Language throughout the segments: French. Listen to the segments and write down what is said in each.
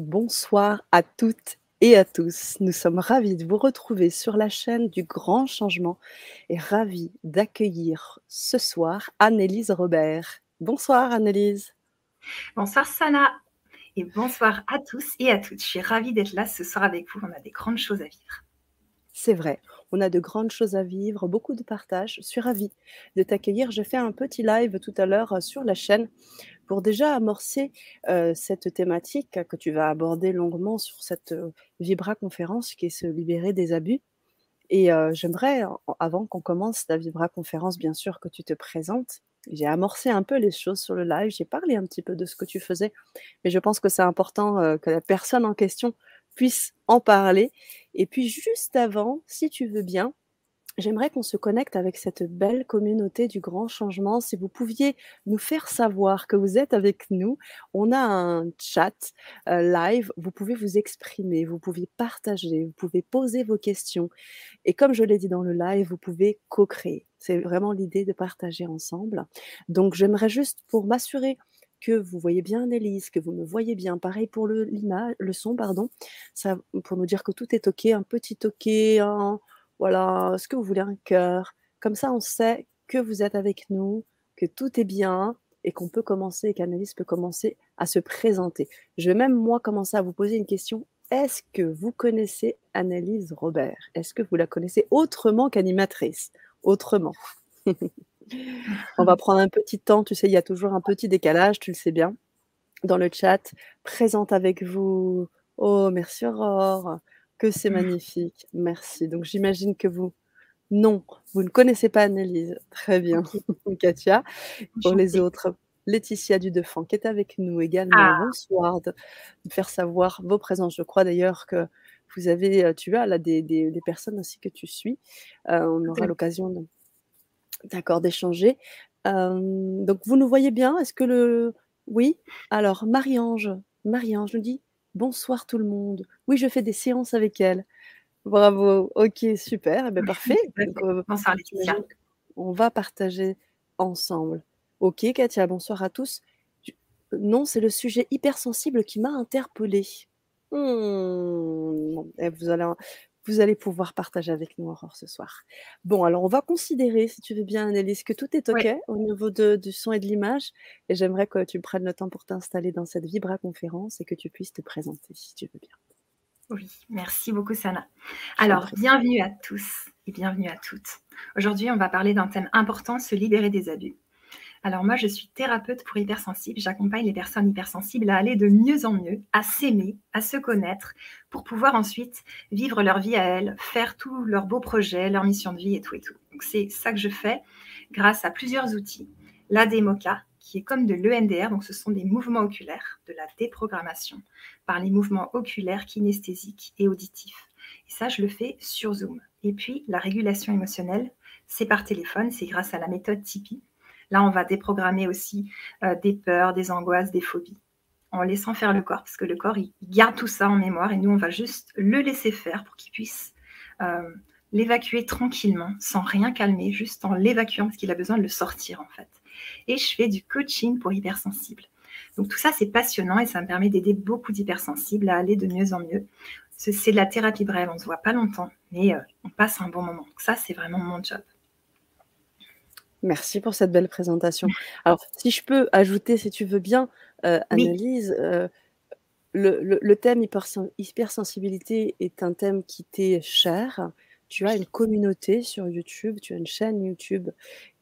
Bonsoir à toutes et à tous. Nous sommes ravis de vous retrouver sur la chaîne du Grand Changement et ravis d'accueillir ce soir Annelise Robert. Bonsoir Annelise. Bonsoir Sana et bonsoir à tous et à toutes. Je suis ravie d'être là ce soir avec vous. On a des grandes choses à vivre. C'est vrai, on a de grandes choses à vivre, beaucoup de partage. Je suis ravie de t'accueillir. Je fais un petit live tout à l'heure euh, sur la chaîne pour déjà amorcer euh, cette thématique que tu vas aborder longuement sur cette euh, Vibra conférence qui est se libérer des abus. Et j'aimerais, avant qu'on commence ta Vibra conférence, bien sûr, que tu te présentes. J'ai amorcé un peu les choses sur le live, j'ai parlé un petit peu de ce que tu faisais, mais je pense que c'est important que la personne en question puisse en parler. Et puis juste avant, si tu veux bien, j'aimerais qu'on se connecte avec cette belle communauté du grand changement. Si vous pouviez nous faire savoir que vous êtes avec nous, on a un chat euh, live, vous pouvez vous exprimer, vous pouvez partager, vous pouvez poser vos questions. Et comme je l'ai dit dans le live, vous pouvez co-créer. C'est vraiment l'idée de partager ensemble. Donc j'aimerais juste pour m'assurer que vous voyez bien Elise, que vous me voyez bien. Pareil pour le, le son, pardon. Ça, pour nous dire que tout est OK, un petit OK, voilà, ce que vous voulez, un cœur. Comme ça, on sait que vous êtes avec nous, que tout est bien et qu'on peut commencer, qu'Annelise peut commencer à se présenter. Je vais même, moi, commencer à vous poser une question. Est-ce que vous connaissez Annelise Robert? Est-ce que vous la connaissez autrement qu'animatrice? Autrement. On va prendre un petit temps, tu sais, il y a toujours un petit décalage, tu le sais bien, dans le chat. Présente avec vous. Oh, merci Aurore, que c'est magnifique. Merci. Donc j'imagine que vous, non, vous ne connaissez pas Annelise. Très bien, Katia. Pour les autres, Laetitia Dudefant qui est avec nous également. Ah. Bonsoir de, faire savoir vos présences. Je crois d'ailleurs que vous avez, euh, tu as là des, des, personnes aussi que tu suis. Euh, on aura l'occasion de D'accord, d'échanger. donc vous nous voyez bien? Est-ce que le oui? Alors Marie-Ange, Marie-Ange nous dit: «Bonsoir tout le monde. Oui, je fais des séances avec elle». Bravo, OK, super, et beh, parfait. Bonsoir Laetitia. on va partager ensemble. OK Katia, bonsoir à tous. non, c'est le sujet hypersensible qui m'a interpellée. Mmh, vous allez vous allez pouvoir partager avec nous Aurore ce soir. Bon, alors on va considérer, si tu veux bien, Annelise, que tout est OK au niveau de, du son et de l'image. Et j'aimerais que tu prennes le temps pour t'installer dans cette Vibra conférence et que tu puisses te présenter, si tu veux bien. Oui, merci beaucoup, Sana. Alors, bienvenue à tous et bienvenue à toutes. Aujourd'hui, on va parler d'un thème important, se libérer des abus. Alors moi, je suis thérapeute pour hypersensibles. J'accompagne les personnes hypersensibles à aller de mieux en mieux, à s'aimer, à se connaître, pour pouvoir ensuite vivre leur vie à elles, faire tous leurs beaux projets, leur mission de vie et tout et tout. Donc c'est ça que je fais grâce à plusieurs outils. La démoca, qui est comme de l'EMDR, donc ce sont des mouvements oculaires, de la déprogrammation par les mouvements oculaires, kinesthésiques et auditifs. Et ça, je le fais sur Zoom. Et puis, la régulation émotionnelle, c'est par téléphone, c'est grâce à la méthode Tipeee Là, on va déprogrammer aussi euh, des peurs, des angoisses, des phobies, en laissant faire le corps, parce que le corps, il, garde tout ça en mémoire et nous, on va juste le laisser faire pour qu'il puisse euh, l'évacuer tranquillement, sans rien calmer, juste en l'évacuant, parce qu'il a besoin de le sortir, en fait. Et je fais du coaching pour hypersensibles. Donc tout ça, c'est passionnant et ça me permet d'aider beaucoup d'hypersensibles à aller de mieux en mieux. C'est de la thérapie brève, on ne se voit pas longtemps, mais euh, on passe un bon moment. Donc ça, c'est vraiment mon job. Merci pour cette belle présentation. Alors, si je peux ajouter, si tu veux bien, euh, analyse, euh, le, thème hypersensibilité est un thème qui t'est cher. Tu as une communauté sur YouTube, tu as une chaîne YouTube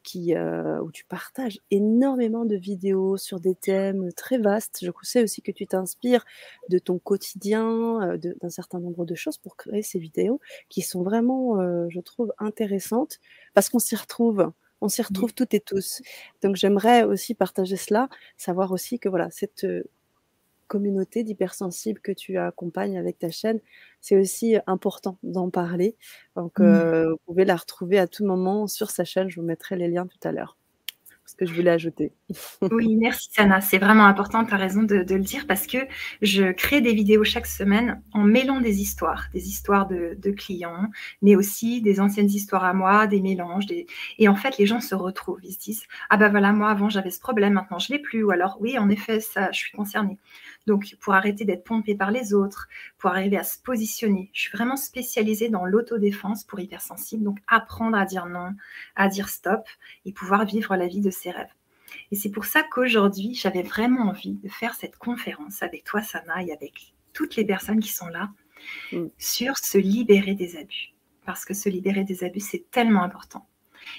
qui, euh, où tu partages énormément de vidéos sur des thèmes très vastes. Je sais aussi que tu t'inspires de ton quotidien, d'un certain nombre de choses pour créer ces vidéos qui sont vraiment, je trouve, intéressantes parce qu'on s'y retrouve on s'y retrouve toutes et tous. Donc j'aimerais aussi partager cela, savoir aussi que voilà, cette communauté d'hypersensibles que tu accompagnes avec ta chaîne, c'est aussi important d'en parler. Donc mmh. vous pouvez la retrouver à tout moment sur sa chaîne, je vous mettrai les liens tout à l'heure. Ce que je voulais ajouter. Oui, merci Sana. C'est vraiment important, tu as raison de, le dire, parce que je crée des vidéos chaque semaine en mêlant des histoires, des histoires de, clients, mais aussi des anciennes histoires à moi, des mélanges. Et en fait, les gens se retrouvent. Ils se disent Ah ben voilà, moi avant j'avais ce problème, maintenant je l'ai plus. Ou alors, oui, en effet, ça, je suis concernée. Donc, pour arrêter d'être pompé par les autres, pour arriver à se positionner, je suis vraiment spécialisée dans l'autodéfense pour hypersensible. Donc, apprendre à dire non, à dire stop et pouvoir vivre la vie de ses rêves. Et c'est pour ça qu'aujourd'hui, j'avais vraiment envie de faire cette conférence avec toi, Sana, et avec toutes les personnes qui sont là, mm. sur se libérer des abus. Parce que se libérer des abus, c'est tellement important.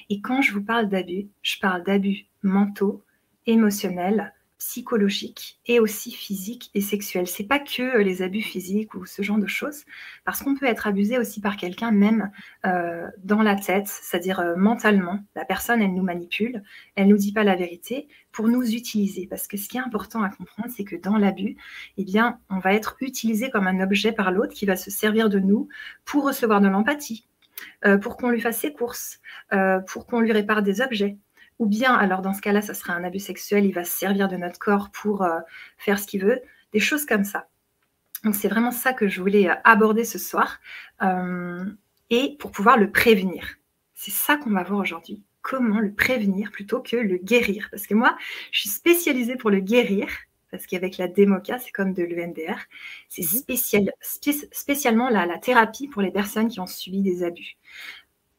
Et quand je vous parle d'abus, je parle d'abus mentaux, émotionnels, psychologique et aussi physique et sexuel. C'est pas que euh, les abus physiques ou ce genre de choses, parce qu'on peut être abusé aussi par quelqu'un même euh, dans la tête, c'est-à-dire euh, mentalement. La personne, elle nous manipule, elle nous dit pas la vérité pour nous utiliser. Parce que ce qui est important à comprendre, c'est que dans l'abus, eh bien, on va être utilisé comme un objet par l'autre qui va se servir de nous pour recevoir de l'empathie, pour qu'on lui fasse ses courses, pour qu'on lui répare des objets ou bien, alors dans ce cas-là, ça serait un abus sexuel, il va se servir de notre corps pour euh, faire ce qu'il veut, des choses comme ça. Donc c'est vraiment ça que je voulais euh, aborder ce soir, euh, et pour pouvoir le prévenir. C'est ça qu'on va voir aujourd'hui. Comment le prévenir plutôt que le guérir? Parce que moi, je suis spécialisée pour le guérir, parce qu'avec la démoca, c'est comme de l'EMDR, c'est spécial, spécialement la, la thérapie pour les personnes qui ont subi des abus.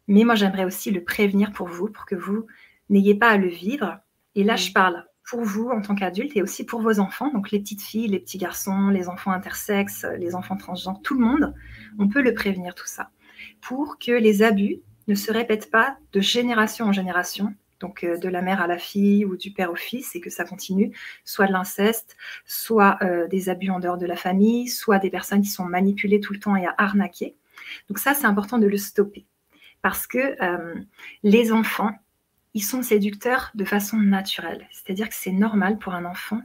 Mais moi, j'aimerais aussi le prévenir pour vous, pour que vous n'ayez pas à le vivre. Et là, je mm. parle pour vous en tant qu'adulte et aussi pour vos enfants, donc les petites filles, les petits garçons, les enfants intersexes, les enfants transgenres, tout le monde, on peut le prévenir tout ça, pour que les abus ne se répètent pas de génération en génération, donc euh, de la mère à la fille ou du père au fils, et que ça continue, soit de l'inceste, soit euh, des abus en dehors de la famille, soit des personnes qui sont manipulées tout le temps et à arnaquer. Donc ça, c'est important de le stopper, parce que euh, les enfants, ils sont séducteurs de façon naturelle. C'est-à-dire que c'est normal pour un enfant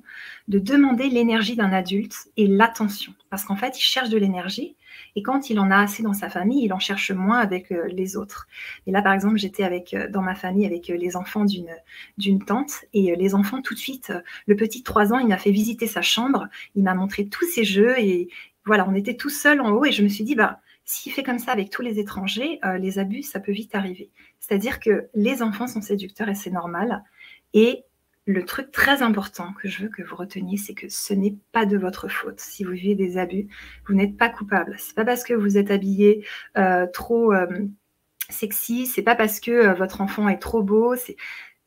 de demander l'énergie d'un adulte et l'attention. Parce qu'en fait, il cherche de l'énergie et quand il en a assez dans sa famille, il en cherche moins avec euh, les autres. Et là, par exemple, j'étais avec euh, dans ma famille avec euh, les enfants d'une d'une tante et les enfants tout de suite, le petit de 3 ans, il m'a fait visiter sa chambre, il m'a montré tous ses jeux et voilà, on était tous seuls en haut et je me suis dit bah s'il fait comme ça avec tous les étrangers, les abus, ça peut vite arriver. C'est-à-dire que les enfants sont séducteurs et c'est normal. Et le truc très important que je veux que vous reteniez, c'est que ce n'est pas de votre faute. Si vous vivez des abus, vous n'êtes pas coupable. C'est pas parce que vous êtes habillé euh, trop euh, sexy, c'est pas parce que euh, votre enfant est trop beau.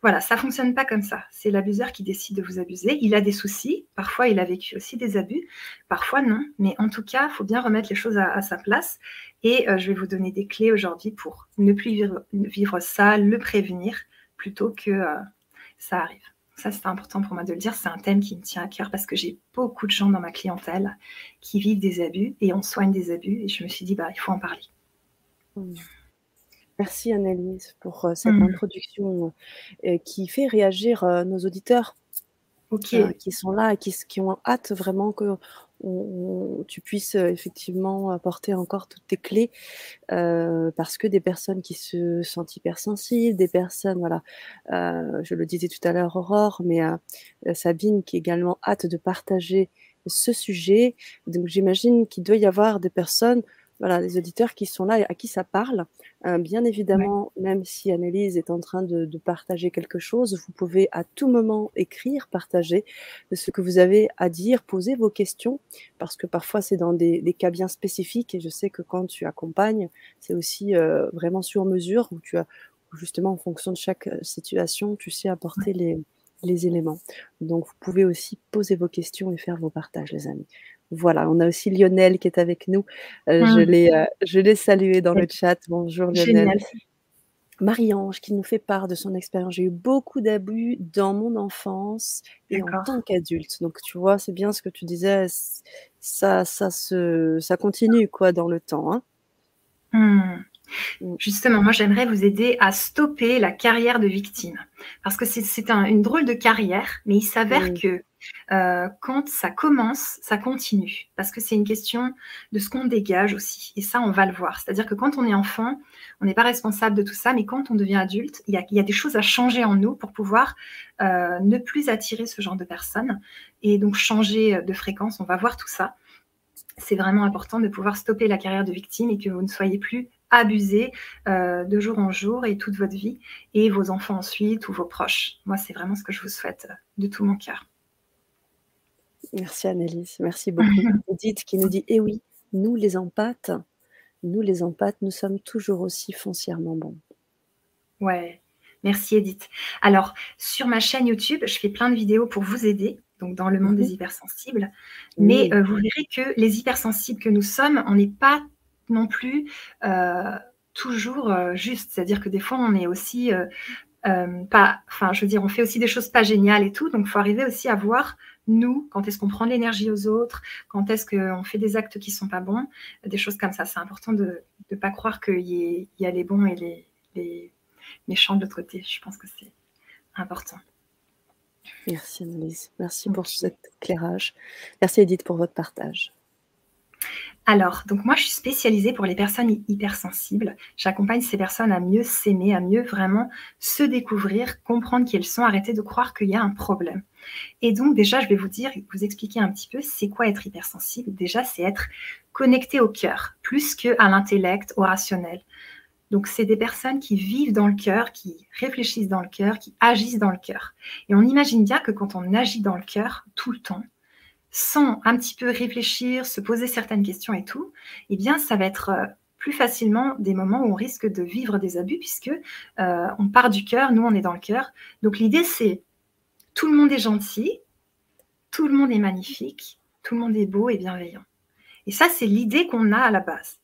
Voilà, ça fonctionne pas comme ça. C'est l'abuseur qui décide de vous abuser. Il a des soucis. Parfois, il a vécu aussi des abus. Parfois, non. Mais en tout cas, il faut bien remettre les choses à, sa place. Et euh, je vais vous donner des clés aujourd'hui pour ne plus vivre, ça, le prévenir, plutôt que euh, ça arrive. Ça, c'est important pour moi de le dire. C'est un thème qui me tient à cœur parce que j'ai beaucoup de gens dans ma clientèle qui vivent des abus et on soigne des abus. Et je me suis dit, bah, il faut en parler. Mmh. Merci Annelise pour euh, cette mmh. introduction euh, qui fait réagir euh, nos auditeurs qui sont là et qui, qui, ont hâte vraiment que tu puisses effectivement apporter encore toutes tes clés parce que des personnes qui se sentent hypersensibles, des personnes, voilà, je le disais tout à l'heure Aurore, mais Sabine qui également hâte de partager ce sujet. Donc j'imagine qu'il doit y avoir des personnes voilà, les auditeurs qui sont là et à qui ça parle. Euh, bien évidemment, même si Annelise est en train de, de, partager quelque chose, vous pouvez à tout moment écrire, partager ce que vous avez à dire, poser vos questions, parce que parfois c'est dans des, des, cas bien spécifiques et je sais que quand tu accompagnes, c'est aussi euh, vraiment sur mesure où tu as justement en fonction de chaque euh, situation, tu sais apporter les, les éléments. Donc vous pouvez aussi poser vos questions et faire vos partages, les amis. Voilà, on a aussi Lionel qui est avec nous. Euh, je mmh. l'ai, euh, je l'ai salué dans le chat. Bonjour Lionel. Marie-Ange qui nous fait part de son expérience. J'ai eu beaucoup d'abus dans mon enfance et en tant qu'adulte. Donc tu vois, c'est bien ce que tu disais. Ça, ça se, ça continue quoi dans le temps. Hein. Mmh. Mmh. Justement, moi j'aimerais vous aider à stopper la carrière de victime. Parce que c'est une drôle de carrière, mais il s'avère que euh, quand ça commence, ça continue. Parce que c'est une question de ce qu'on dégage aussi. Et ça, on va le voir. C'est-à-dire que quand on est enfant, on n'est pas responsable de tout ça, mais quand on devient adulte, il y a, des choses à changer en nous pour pouvoir euh, ne plus attirer ce genre de personnes et donc changer de fréquence. On va voir tout ça. C'est vraiment important de pouvoir stopper la carrière de victime et que vous ne soyez plus abusé euh, de jour en jour et toute votre vie et vos enfants ensuite ou vos proches. Moi, c'est vraiment ce que je vous souhaite de tout mon cœur. Merci Annelise, merci beaucoup. Edith qui nous dit, eh oui, nous les empathes, nous les empathes, nous sommes toujours aussi foncièrement bons. Ouais, merci Edith. Alors, sur ma chaîne YouTube, je fais plein de vidéos pour vous aider, donc dans le monde des mhm. hypersensibles. Mais euh, vous verrez que les hypersensibles que nous sommes, on n'est pas non plus euh, toujours euh, juste. C'est-à-dire que des fois, on est aussi pas, enfin, je veux dire, on fait aussi des choses pas géniales et tout. Donc, il faut arriver aussi à voir nous, quand est-ce qu'on prend l'énergie aux autres, quand est-ce qu'on fait des actes qui sont pas bons, des choses comme ça. C'est important de ne pas croire qu'il y, a les bons et les, les méchants de l'autre côté. Je pense que c'est important. Merci Annelise. Merci pour cet éclairage. Merci Edith pour votre partage. Alors, donc moi, je suis spécialisée pour les personnes hypersensibles. J'accompagne ces personnes à mieux s'aimer, à mieux vraiment se découvrir, comprendre qui elles sont, arrêter de croire qu'il y a un problème. Et donc, déjà, je vais vous dire, vous expliquer un petit peu, c'est quoi être hypersensible? Déjà, c'est être connecté au cœur, plus qu'à l'intellect, au rationnel. Donc, c'est des personnes qui vivent dans le cœur, qui réfléchissent dans le cœur, qui agissent dans le cœur. Et on imagine bien que quand on agit dans le cœur tout le temps, sans un petit peu réfléchir, se poser certaines questions et tout, eh bien, ça va être euh, plus facilement des moments où on risque de vivre des abus puisque euh, on part du cœur, nous on est dans le cœur. Donc l'idée c'est tout le monde est gentil, tout le monde est magnifique, tout le monde est beau et bienveillant. Et ça, c'est l'idée qu'on a à la base.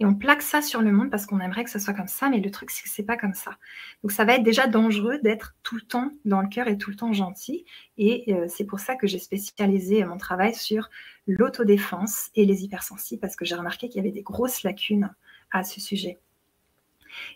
Et on plaque ça sur le monde parce qu'on aimerait que ce soit comme ça, mais le truc, c'est que c'est pas comme ça. Donc, ça va être déjà dangereux d'être tout le temps dans le cœur et tout le temps gentil. Et euh, c'est pour ça que j'ai spécialisé mon travail sur l'autodéfense et les hypersensibles, parce que j'ai remarqué qu'il y avait des grosses lacunes à ce sujet.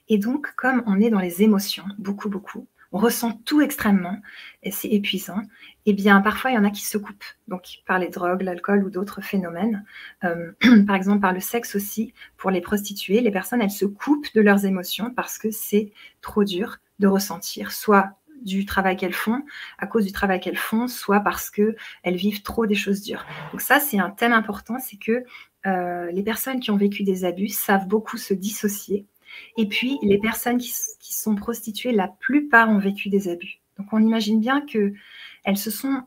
Et donc, comme on est dans les émotions, beaucoup, beaucoup, on ressent tout extrêmement et c'est épuisant, eh bien parfois il y en a qui se coupent, donc par les drogues, l'alcool ou d'autres phénomènes, euh, par exemple par le sexe aussi, pour les prostituées, les personnes elles se coupent de leurs émotions parce que c'est trop dur de ressentir, soit du travail qu'elles font, à cause du travail qu'elles font, soit parce qu'elles vivent trop des choses dures. Donc ça, c'est un thème important, c'est que euh, les personnes qui ont vécu des abus savent beaucoup se dissocier et puis, les personnes qui, sont prostituées, la plupart ont vécu des abus. Donc, on imagine bien qu'elles se sont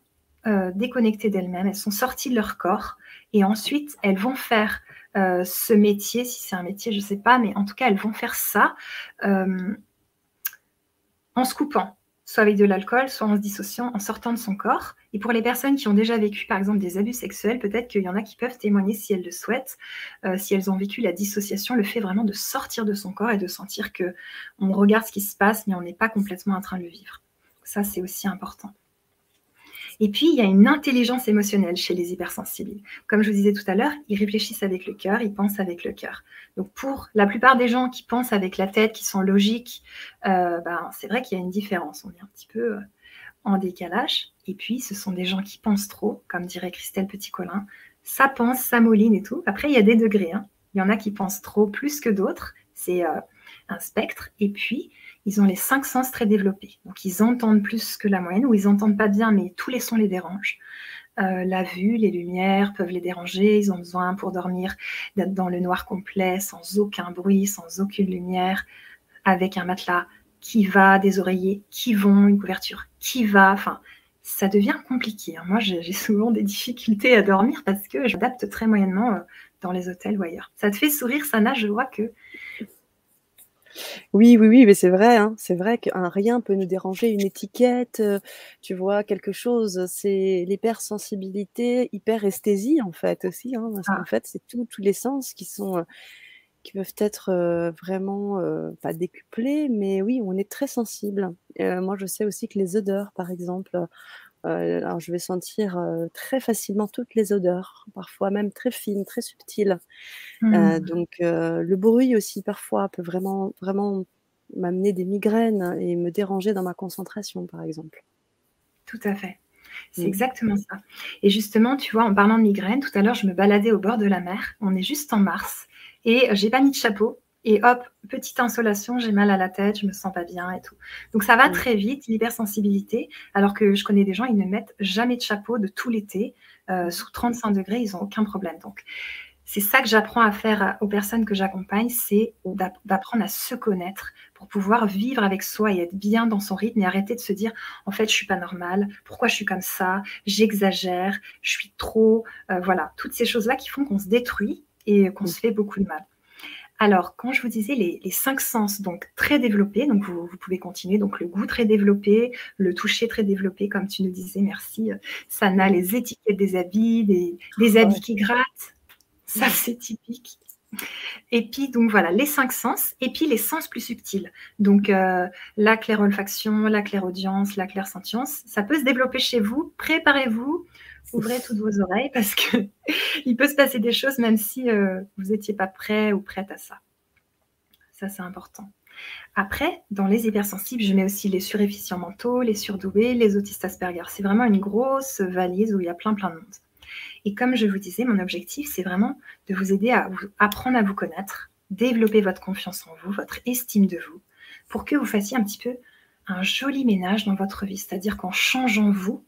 euh, déconnectées d'elles-mêmes, elles sont sorties de leur corps, et ensuite, elles vont faire euh, ce métier, si c'est un métier, je ne sais pas, mais en tout cas, elles vont faire ça euh, en se coupant soit avec de l'alcool, soit en se dissociant, en sortant de son corps. Et pour les personnes qui ont déjà vécu, par exemple, des abus sexuels, peut-être qu'il y en a qui peuvent témoigner si elles le souhaitent, euh, si elles ont vécu la dissociation, le fait vraiment de sortir de son corps et de sentir que on regarde ce qui se passe, mais on n'est pas complètement en train de le vivre. Ça, c'est aussi important. Et puis, il y a une intelligence émotionnelle chez les hypersensibles. Comme je vous disais tout à l'heure, ils réfléchissent avec le cœur, ils pensent avec le cœur. Donc, pour la plupart des gens qui pensent avec la tête, qui sont logiques, euh, ben, c'est vrai qu'il y a une différence. On est un petit peu euh, en décalage. Et puis, ce sont des gens qui pensent trop, comme dirait Christelle Petit-Colin. Ça pense, ça moline et tout. Après, il y a des degrés. Hein. Il y en a qui pensent trop plus que d'autres. C'est euh, un spectre. Et puis, ils ont les cinq sens très développés. Donc, ils entendent plus que la moyenne, ou ils n'entendent pas bien, mais tous les sons les dérangent. Euh, la vue, les lumières peuvent les déranger. Ils ont besoin pour dormir d'être dans le noir complet, sans aucun bruit, sans aucune lumière, avec un matelas qui va, des oreillers qui vont, une couverture qui va. Enfin, ça devient compliqué. Hein. Moi, j'ai souvent des difficultés à dormir parce que j'adapte très moyennement euh, dans les hôtels ou ailleurs. Ça te fait sourire, Sana? Je vois que oui, oui, oui, mais c'est vrai, hein, c'est vrai qu'un rien peut nous déranger, une étiquette, euh, tu vois, quelque chose, c'est l'hypersensibilité, hyperesthésie en fait aussi, hein, parce qu'en ah. fait, c'est tous les sens qui sont, euh, qui peuvent être euh, vraiment, pas décuplés, mais oui, on est très sensible. moi, je sais aussi que les odeurs, par exemple, euh, alors je vais sentir euh, très facilement toutes les odeurs, parfois même très fines, très subtiles. Euh, mmh. donc le bruit aussi parfois peut vraiment, vraiment m'amener des migraines et me déranger dans ma concentration, par exemple. Tout à fait. C'est mmh. exactement ça. Et justement, tu vois, en parlant de migraine, tout à l'heure, je me baladais au bord de la mer. On est juste en mars et j'ai pas mis de chapeau. Et hop, petite insolation, j'ai mal à la tête, je me sens pas bien et tout. Donc ça va mmh. très vite, l'hypersensibilité, alors que je connais des gens, ils ne mettent jamais de chapeau de tout l'été. Euh, sous 35 degrés, ils n'ont aucun problème. Donc c'est ça que j'apprends à faire aux personnes que j'accompagne, c'est d'apprendre à se connaître pour pouvoir vivre avec soi et être bien dans son rythme et arrêter de se dire en fait je suis pas normale, pourquoi je suis comme ça, j'exagère, je suis trop, euh, voilà, toutes ces choses-là qui font qu'on se détruit et qu'on se fait beaucoup de mal. Alors, quand je vous disais les, cinq sens, donc très développés, donc vous, pouvez continuer, donc le goût très développé, le toucher très développé, comme tu nous disais, merci, euh, Sana, les étiquettes des habits, des, habits qui grattent, ça c'est typique. Et puis, donc voilà, les cinq sens, et puis les sens plus subtils. Donc, euh, la claire-olfaction, la claire-audience, la clair-sentience, ça peut se développer chez vous. Préparez-vous, ouvrez toutes vos oreilles parce que il peut se passer des choses même si euh, vous n'étiez pas prêt ou prête à ça. Ça, c'est important. Après, dans les hypersensibles, je mets aussi les suréfficients mentaux, les surdoués, les autistes Asperger. C'est vraiment une grosse valise où il y a plein, plein de monde. Et comme je vous disais, mon objectif, c'est vraiment de vous aider à apprendre à vous connaître, développer votre confiance en vous, votre estime de vous, pour que vous fassiez un petit peu un joli ménage dans votre vie. C'est-à-dire qu'en changeant vous,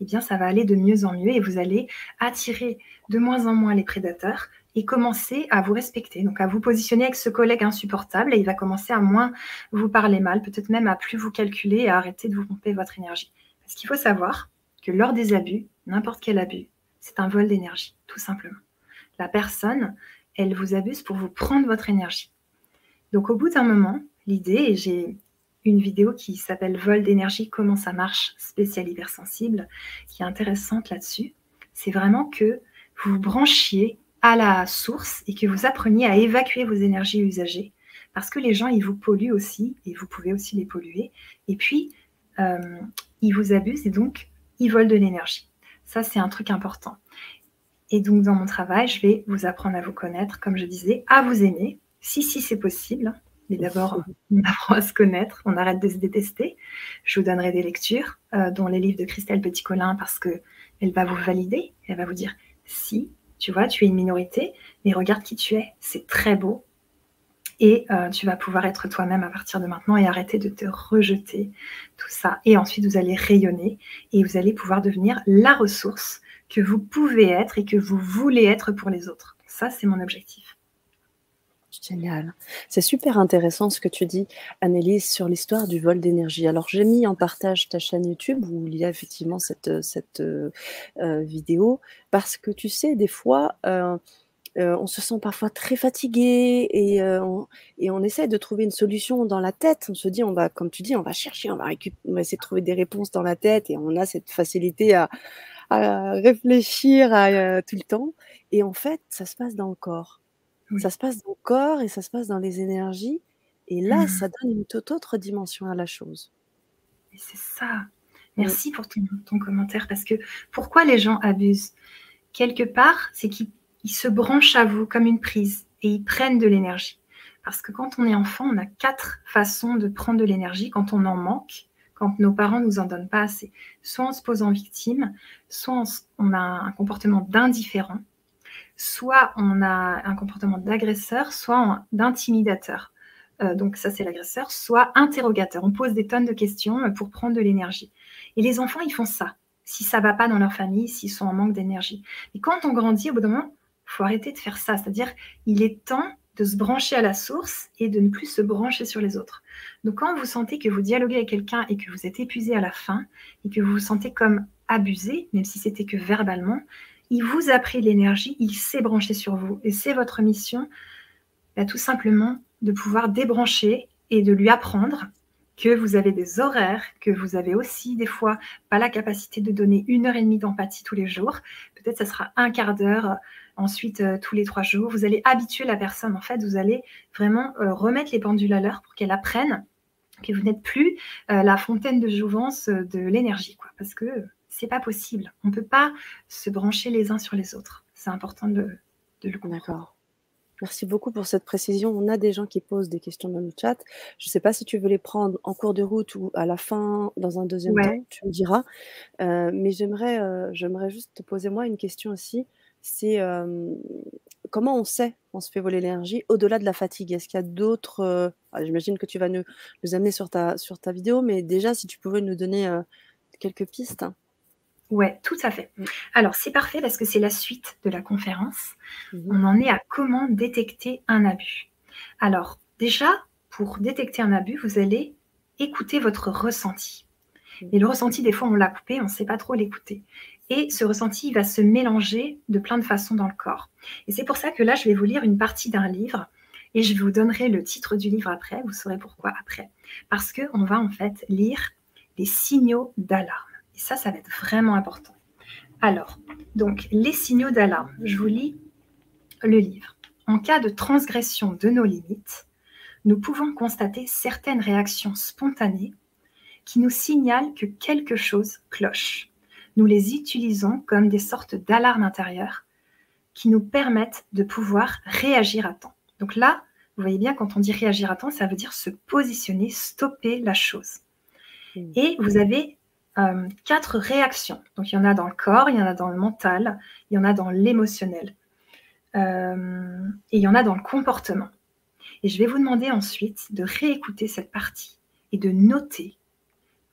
eh bien, ça va aller de mieux en mieux et vous allez attirer de moins en moins les prédateurs et commencer à vous respecter, donc à vous positionner avec ce collègue insupportable et il va commencer à moins vous parler mal, peut-être même à plus vous calculer et à arrêter de vous pomper votre énergie. Parce qu'il faut savoir que lors des abus, n'importe quel abus, c'est un vol d'énergie, tout simplement. La personne, elle vous abuse pour vous prendre votre énergie. Donc au bout d'un moment, l'idée, et j'ai une vidéo qui s'appelle Vol d'énergie, comment ça marche, spécial hypersensible, qui est intéressante là-dessus. C'est vraiment que vous branchiez à la source et que vous appreniez à évacuer vos énergies usagées. Parce que les gens, ils vous polluent aussi, et vous pouvez aussi les polluer. Et puis, euh, ils vous abusent et donc, ils volent de l'énergie. Ça, c'est un truc important. Et donc, dans mon travail, je vais vous apprendre à vous connaître, comme je disais, à vous aimer, si, si c'est possible, mais d'abord, on apprend à se connaître, on arrête de se détester. Je vous donnerai des lectures, euh, dont les livres de Christelle Petit-Colin, parce qu'elle va vous valider. Elle va vous dire si, tu vois, tu es une minorité, mais regarde qui tu es. C'est très beau. Et euh, tu vas pouvoir être toi-même à partir de maintenant et arrêter de te rejeter, tout ça. Et ensuite, vous allez rayonner et vous allez pouvoir devenir la ressource que vous pouvez être et que vous voulez être pour les autres. Ça, c'est mon objectif. Génial. C'est super intéressant ce que tu dis, Annelise, sur l'histoire du vol d'énergie. Alors, j'ai mis en partage ta chaîne YouTube où il y a effectivement cette, cette euh, euh, vidéo parce que tu sais, des fois, euh, on se sent parfois très fatigué et, on, et on essaie de trouver une solution dans la tête. On se dit, on va, comme tu dis, on va chercher, on va, on va essayer de trouver des réponses dans la tête et on a cette facilité à, à réfléchir à, tout le temps. Et en fait, ça se passe dans le corps. Ça se passe dans le corps et ça se passe dans les énergies. Et là, mmh. ça donne une toute autre dimension à la chose. Et c'est ça. Merci pour ton, commentaire parce que pourquoi les gens abusent? Quelque part, c'est qu'ils se branchent à vous comme une prise et ils prennent de l'énergie. Parce que quand on est enfant, on a quatre façons de prendre de l'énergie quand on en manque, quand nos parents nous en donnent pas assez. Soit en se posant victime, soit on a un comportement d'indifférent, soit on a un comportement d'agresseur, soit d'intimidateur. Euh, donc ça c'est l'agresseur, soit interrogateur. On pose des tonnes de questions pour prendre de l'énergie. Et les enfants, ils font ça. Si ça va pas dans leur famille, s'ils sont en manque d'énergie. Et quand on grandit, au bout d'un moment, faut arrêter de faire ça. C'est-à-dire, il est temps de se brancher à la source et de ne plus se brancher sur les autres. Donc quand vous sentez que vous dialoguez avec quelqu'un et que vous êtes épuisé à la fin et que vous vous sentez comme abusé, même si c'était que verbalement, il vous a pris l'énergie, il s'est branché sur vous. Et c'est votre mission, bah, tout simplement, de pouvoir débrancher et de lui apprendre que vous avez des horaires, que vous avez aussi des fois pas la capacité de donner une heure et demie d'empathie tous les jours. Peut-être ça sera un quart d'heure, ensuite euh, tous les trois jours. Vous allez habituer la personne. En fait, vous allez vraiment euh, remettre les pendules à l'heure pour qu'elle apprenne que vous n'êtes plus euh, la fontaine de jouvence de l'énergie, quoi. Parce que c'est pas possible. On ne peut pas se brancher les uns sur les autres. C'est important de, le comprendre. D'accord. Merci beaucoup pour cette précision. On a des gens qui posent des questions dans le chat. Je ne sais pas si tu veux les prendre en cours de route ou à la fin, dans un deuxième Ouais. temps, tu me diras. Euh, mais j'aimerais euh, j'aimerais juste te poser moi une question aussi. C'est euh, comment on sait qu'on se fait voler l'énergie au-delà de la fatigue? Est-ce qu'il y a d'autres... ah, J'imagine que tu vas nous, nous amener sur ta, sur ta vidéo, mais déjà, si tu pouvais nous donner quelques pistes. Ouais, tout à fait. Mm. Alors, c'est parfait parce que c'est la suite de la conférence. Mhm. On en est à comment détecter un abus. Alors, déjà, pour détecter un abus, vous allez écouter votre ressenti. Et le ressenti, des fois, on l'a coupé, on ne sait pas trop l'écouter. Et ce ressenti il va se mélanger de plein de façons dans le corps. Et c'est pour ça que là, je vais vous lire une partie d'un livre et je vous donnerai le titre du livre après, vous saurez pourquoi après. Parce qu'on va en fait lire les signaux d'alarme. Et ça, ça va être vraiment important. Alors, donc, les signaux d'alarme. Je vous lis le livre. En cas de transgression de nos limites, nous pouvons constater certaines réactions spontanées qui nous signalent que quelque chose cloche. Nous les utilisons comme des sortes d'alarmes intérieures qui nous permettent de pouvoir réagir à temps. Donc là, vous voyez bien, quand on dit réagir à temps, ça veut dire se positionner, stopper la chose. Mm. Et vous avez euh, quatre réactions. Donc il y en a dans le corps, il y en a dans le mental, il y en a dans l'émotionnel. Euh, et il y en a dans le comportement. Et je vais vous demander ensuite de réécouter cette partie et de noter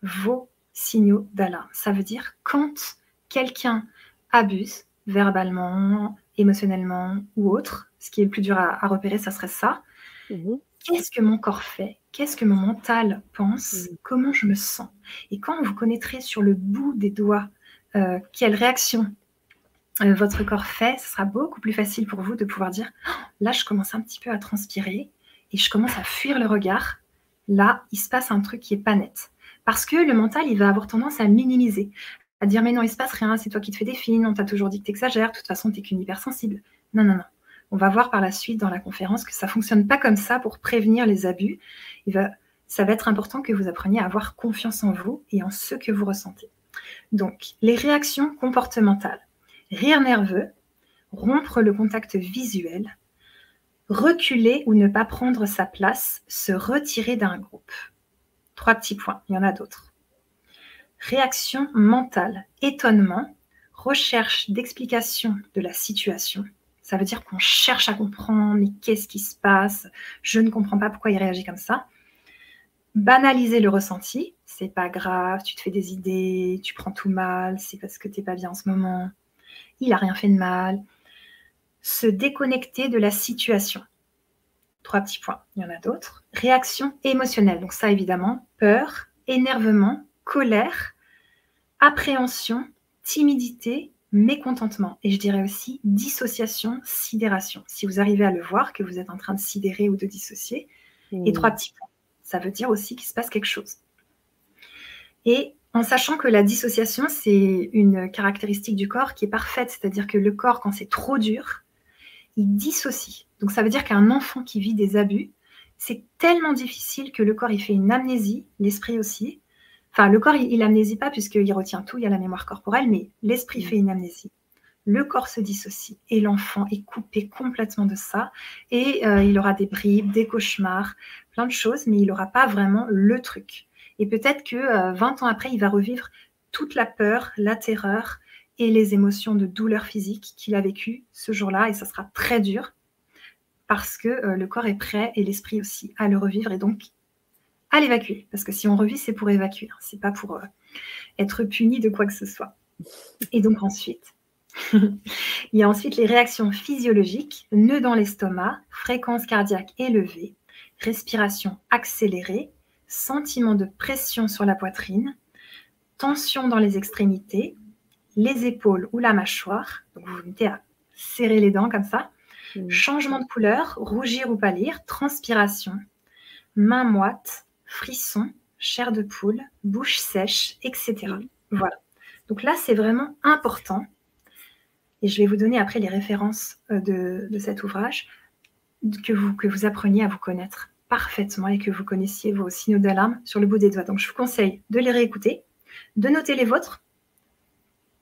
vos signaux d'alarme. Ça veut dire quand quelqu'un abuse verbalement, émotionnellement ou autre, ce qui est le plus dur à, à repérer, ça serait ça. Mhm. Qu'est-ce que mon corps fait Qu'est-ce que mon mental pense Mhm. Comment je me sens Et quand vous connaîtrez sur le bout des doigts euh, quelle réaction euh, votre corps fait, ce sera beaucoup plus facile pour vous de pouvoir dire Oh, là, je commence un petit peu à transpirer et je commence à fuir le regard. Là, il se passe un truc qui est pas net. Parce que le mental, il va avoir tendance à minimiser, à dire mais non, il se passe rien, c'est toi qui te fais des films, on t'a toujours dit que tu exagères, de toute façon, tu qu'une hypersensible. Non, non, non. On va voir par la suite dans la conférence que ça fonctionne pas comme ça pour prévenir les abus. Ça va être important que vous appreniez à avoir confiance en vous et en ce que vous ressentez. Donc, les réactions comportementales. Rire nerveux, rompre le contact visuel, reculer ou ne pas prendre sa place, se retirer d'un groupe. Trois petits points, il y en a d'autres. Réaction mentale, étonnement, recherche d'explication de la situation. Ça veut dire qu'on cherche à comprendre, mais qu'est-ce qui se passe? Je ne comprends pas pourquoi il réagit comme ça. Banaliser le ressenti, c'est pas grave, tu te fais des idées, tu prends tout mal, c'est parce que t'es pas bien en ce moment. Il a rien fait de mal. Se déconnecter de la situation. Trois petits points, il y en a d'autres. Réaction émotionnelle, donc ça évidemment, peur, énervement, colère, appréhension, timidité, mécontentement. Et je dirais aussi dissociation, sidération. Si vous arrivez à le voir, que vous êtes en train de sidérer ou de dissocier. Et Mm. trois petits points. Ça veut dire aussi qu'il se passe quelque chose. Et en sachant que la dissociation, c'est une caractéristique du corps qui est parfaite, c'est-à-dire que le corps, quand c'est trop dur, il dissocie. Donc ça veut dire qu'un enfant qui vit des abus, c'est tellement difficile que le corps, il fait une amnésie, l'esprit aussi. Enfin, le corps, il, il amnésie pas puisqu'il retient tout, il y a la mémoire corporelle, mais l'esprit fait une amnésie. Le corps se dissocie et l'enfant est coupé complètement de ça et euh, il aura des bribes, des cauchemars, plein de choses, mais il n'aura pas vraiment le truc. Et peut-être que euh, 20 ans après, il va revivre toute la peur, la terreur et les émotions de douleur physique qu'il a vécues ce jour-là, et ça sera très dur parce que euh, le corps est prêt et l'esprit aussi à le revivre et donc à l'évacuer. Parce que si on revit, c'est pour évacuer, hein. c'est pas pour euh, être puni de quoi que ce soit. Et donc ensuite, il y a ensuite les réactions physiologiques, nœud dans l'estomac, fréquence cardiaque élevée, respiration accélérée, sentiment de pression sur la poitrine, tension dans les extrémités, les épaules ou la mâchoire. Donc vous vous mettez à serrer les dents comme ça. Mm. Changement de couleur, rougir ou pâlir, transpiration, main moite, frisson, chair de poule, bouche sèche, etc. Voilà. Donc là, c'est vraiment important. Et je vais vous donner après les références euh, de, de cet ouvrage que vous, que vous appreniez à vous connaître parfaitement et que vous connaissiez vos signaux d'alarme sur le bout des doigts. Donc je vous conseille de les réécouter, de noter les vôtres,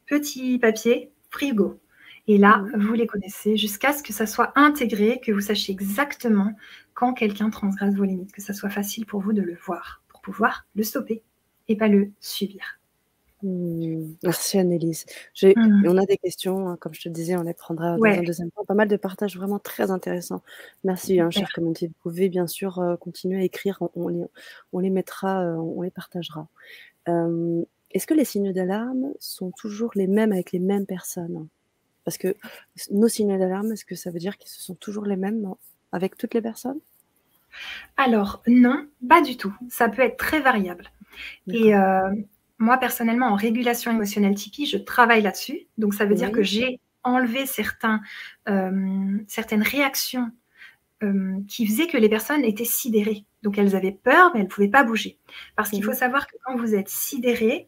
petit papier, frigo. Et là, mmh. vous les connaissez jusqu'à ce que ça soit intégré, que vous sachiez exactement quand quelqu'un transgresse vos limites, que ça soit facile pour vous de le voir, pour pouvoir le stopper et pas le subir. Mmh. Merci Annelise. Mmh. On a des questions, hein, comme je te disais, on les prendra dans un deuxième temps. Pas mal de partages vraiment très intéressants. Merci, hein, cher communauté. Vous pouvez bien sûr euh, continuer à écrire, on, les, on les, mettra, euh, on les partagera. Est-ce que les signaux d'alarme sont toujours les mêmes avec les mêmes personnes? Parce que nos signaux d'alarme, est-ce que ça veut dire qu'ils sont toujours les mêmes avec toutes les personnes? Alors non, pas du tout. Ça peut être très variable. Et euh, moi, personnellement, en régulation émotionnelle Tipeee, je travaille là-dessus. Donc, ça veut dire que j'ai enlevé certains, euh, certaines réactions euh, qui faisaient que les personnes étaient sidérées. Donc, elles avaient peur, mais elles ne pouvaient pas bouger. Parce qu'il faut savoir que quand vous êtes sidéré,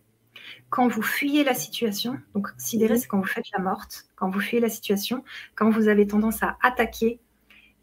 quand vous fuyez la situation, donc sidéré, c'est quand vous faites la morte, quand vous fuyez la situation, quand vous avez tendance à attaquer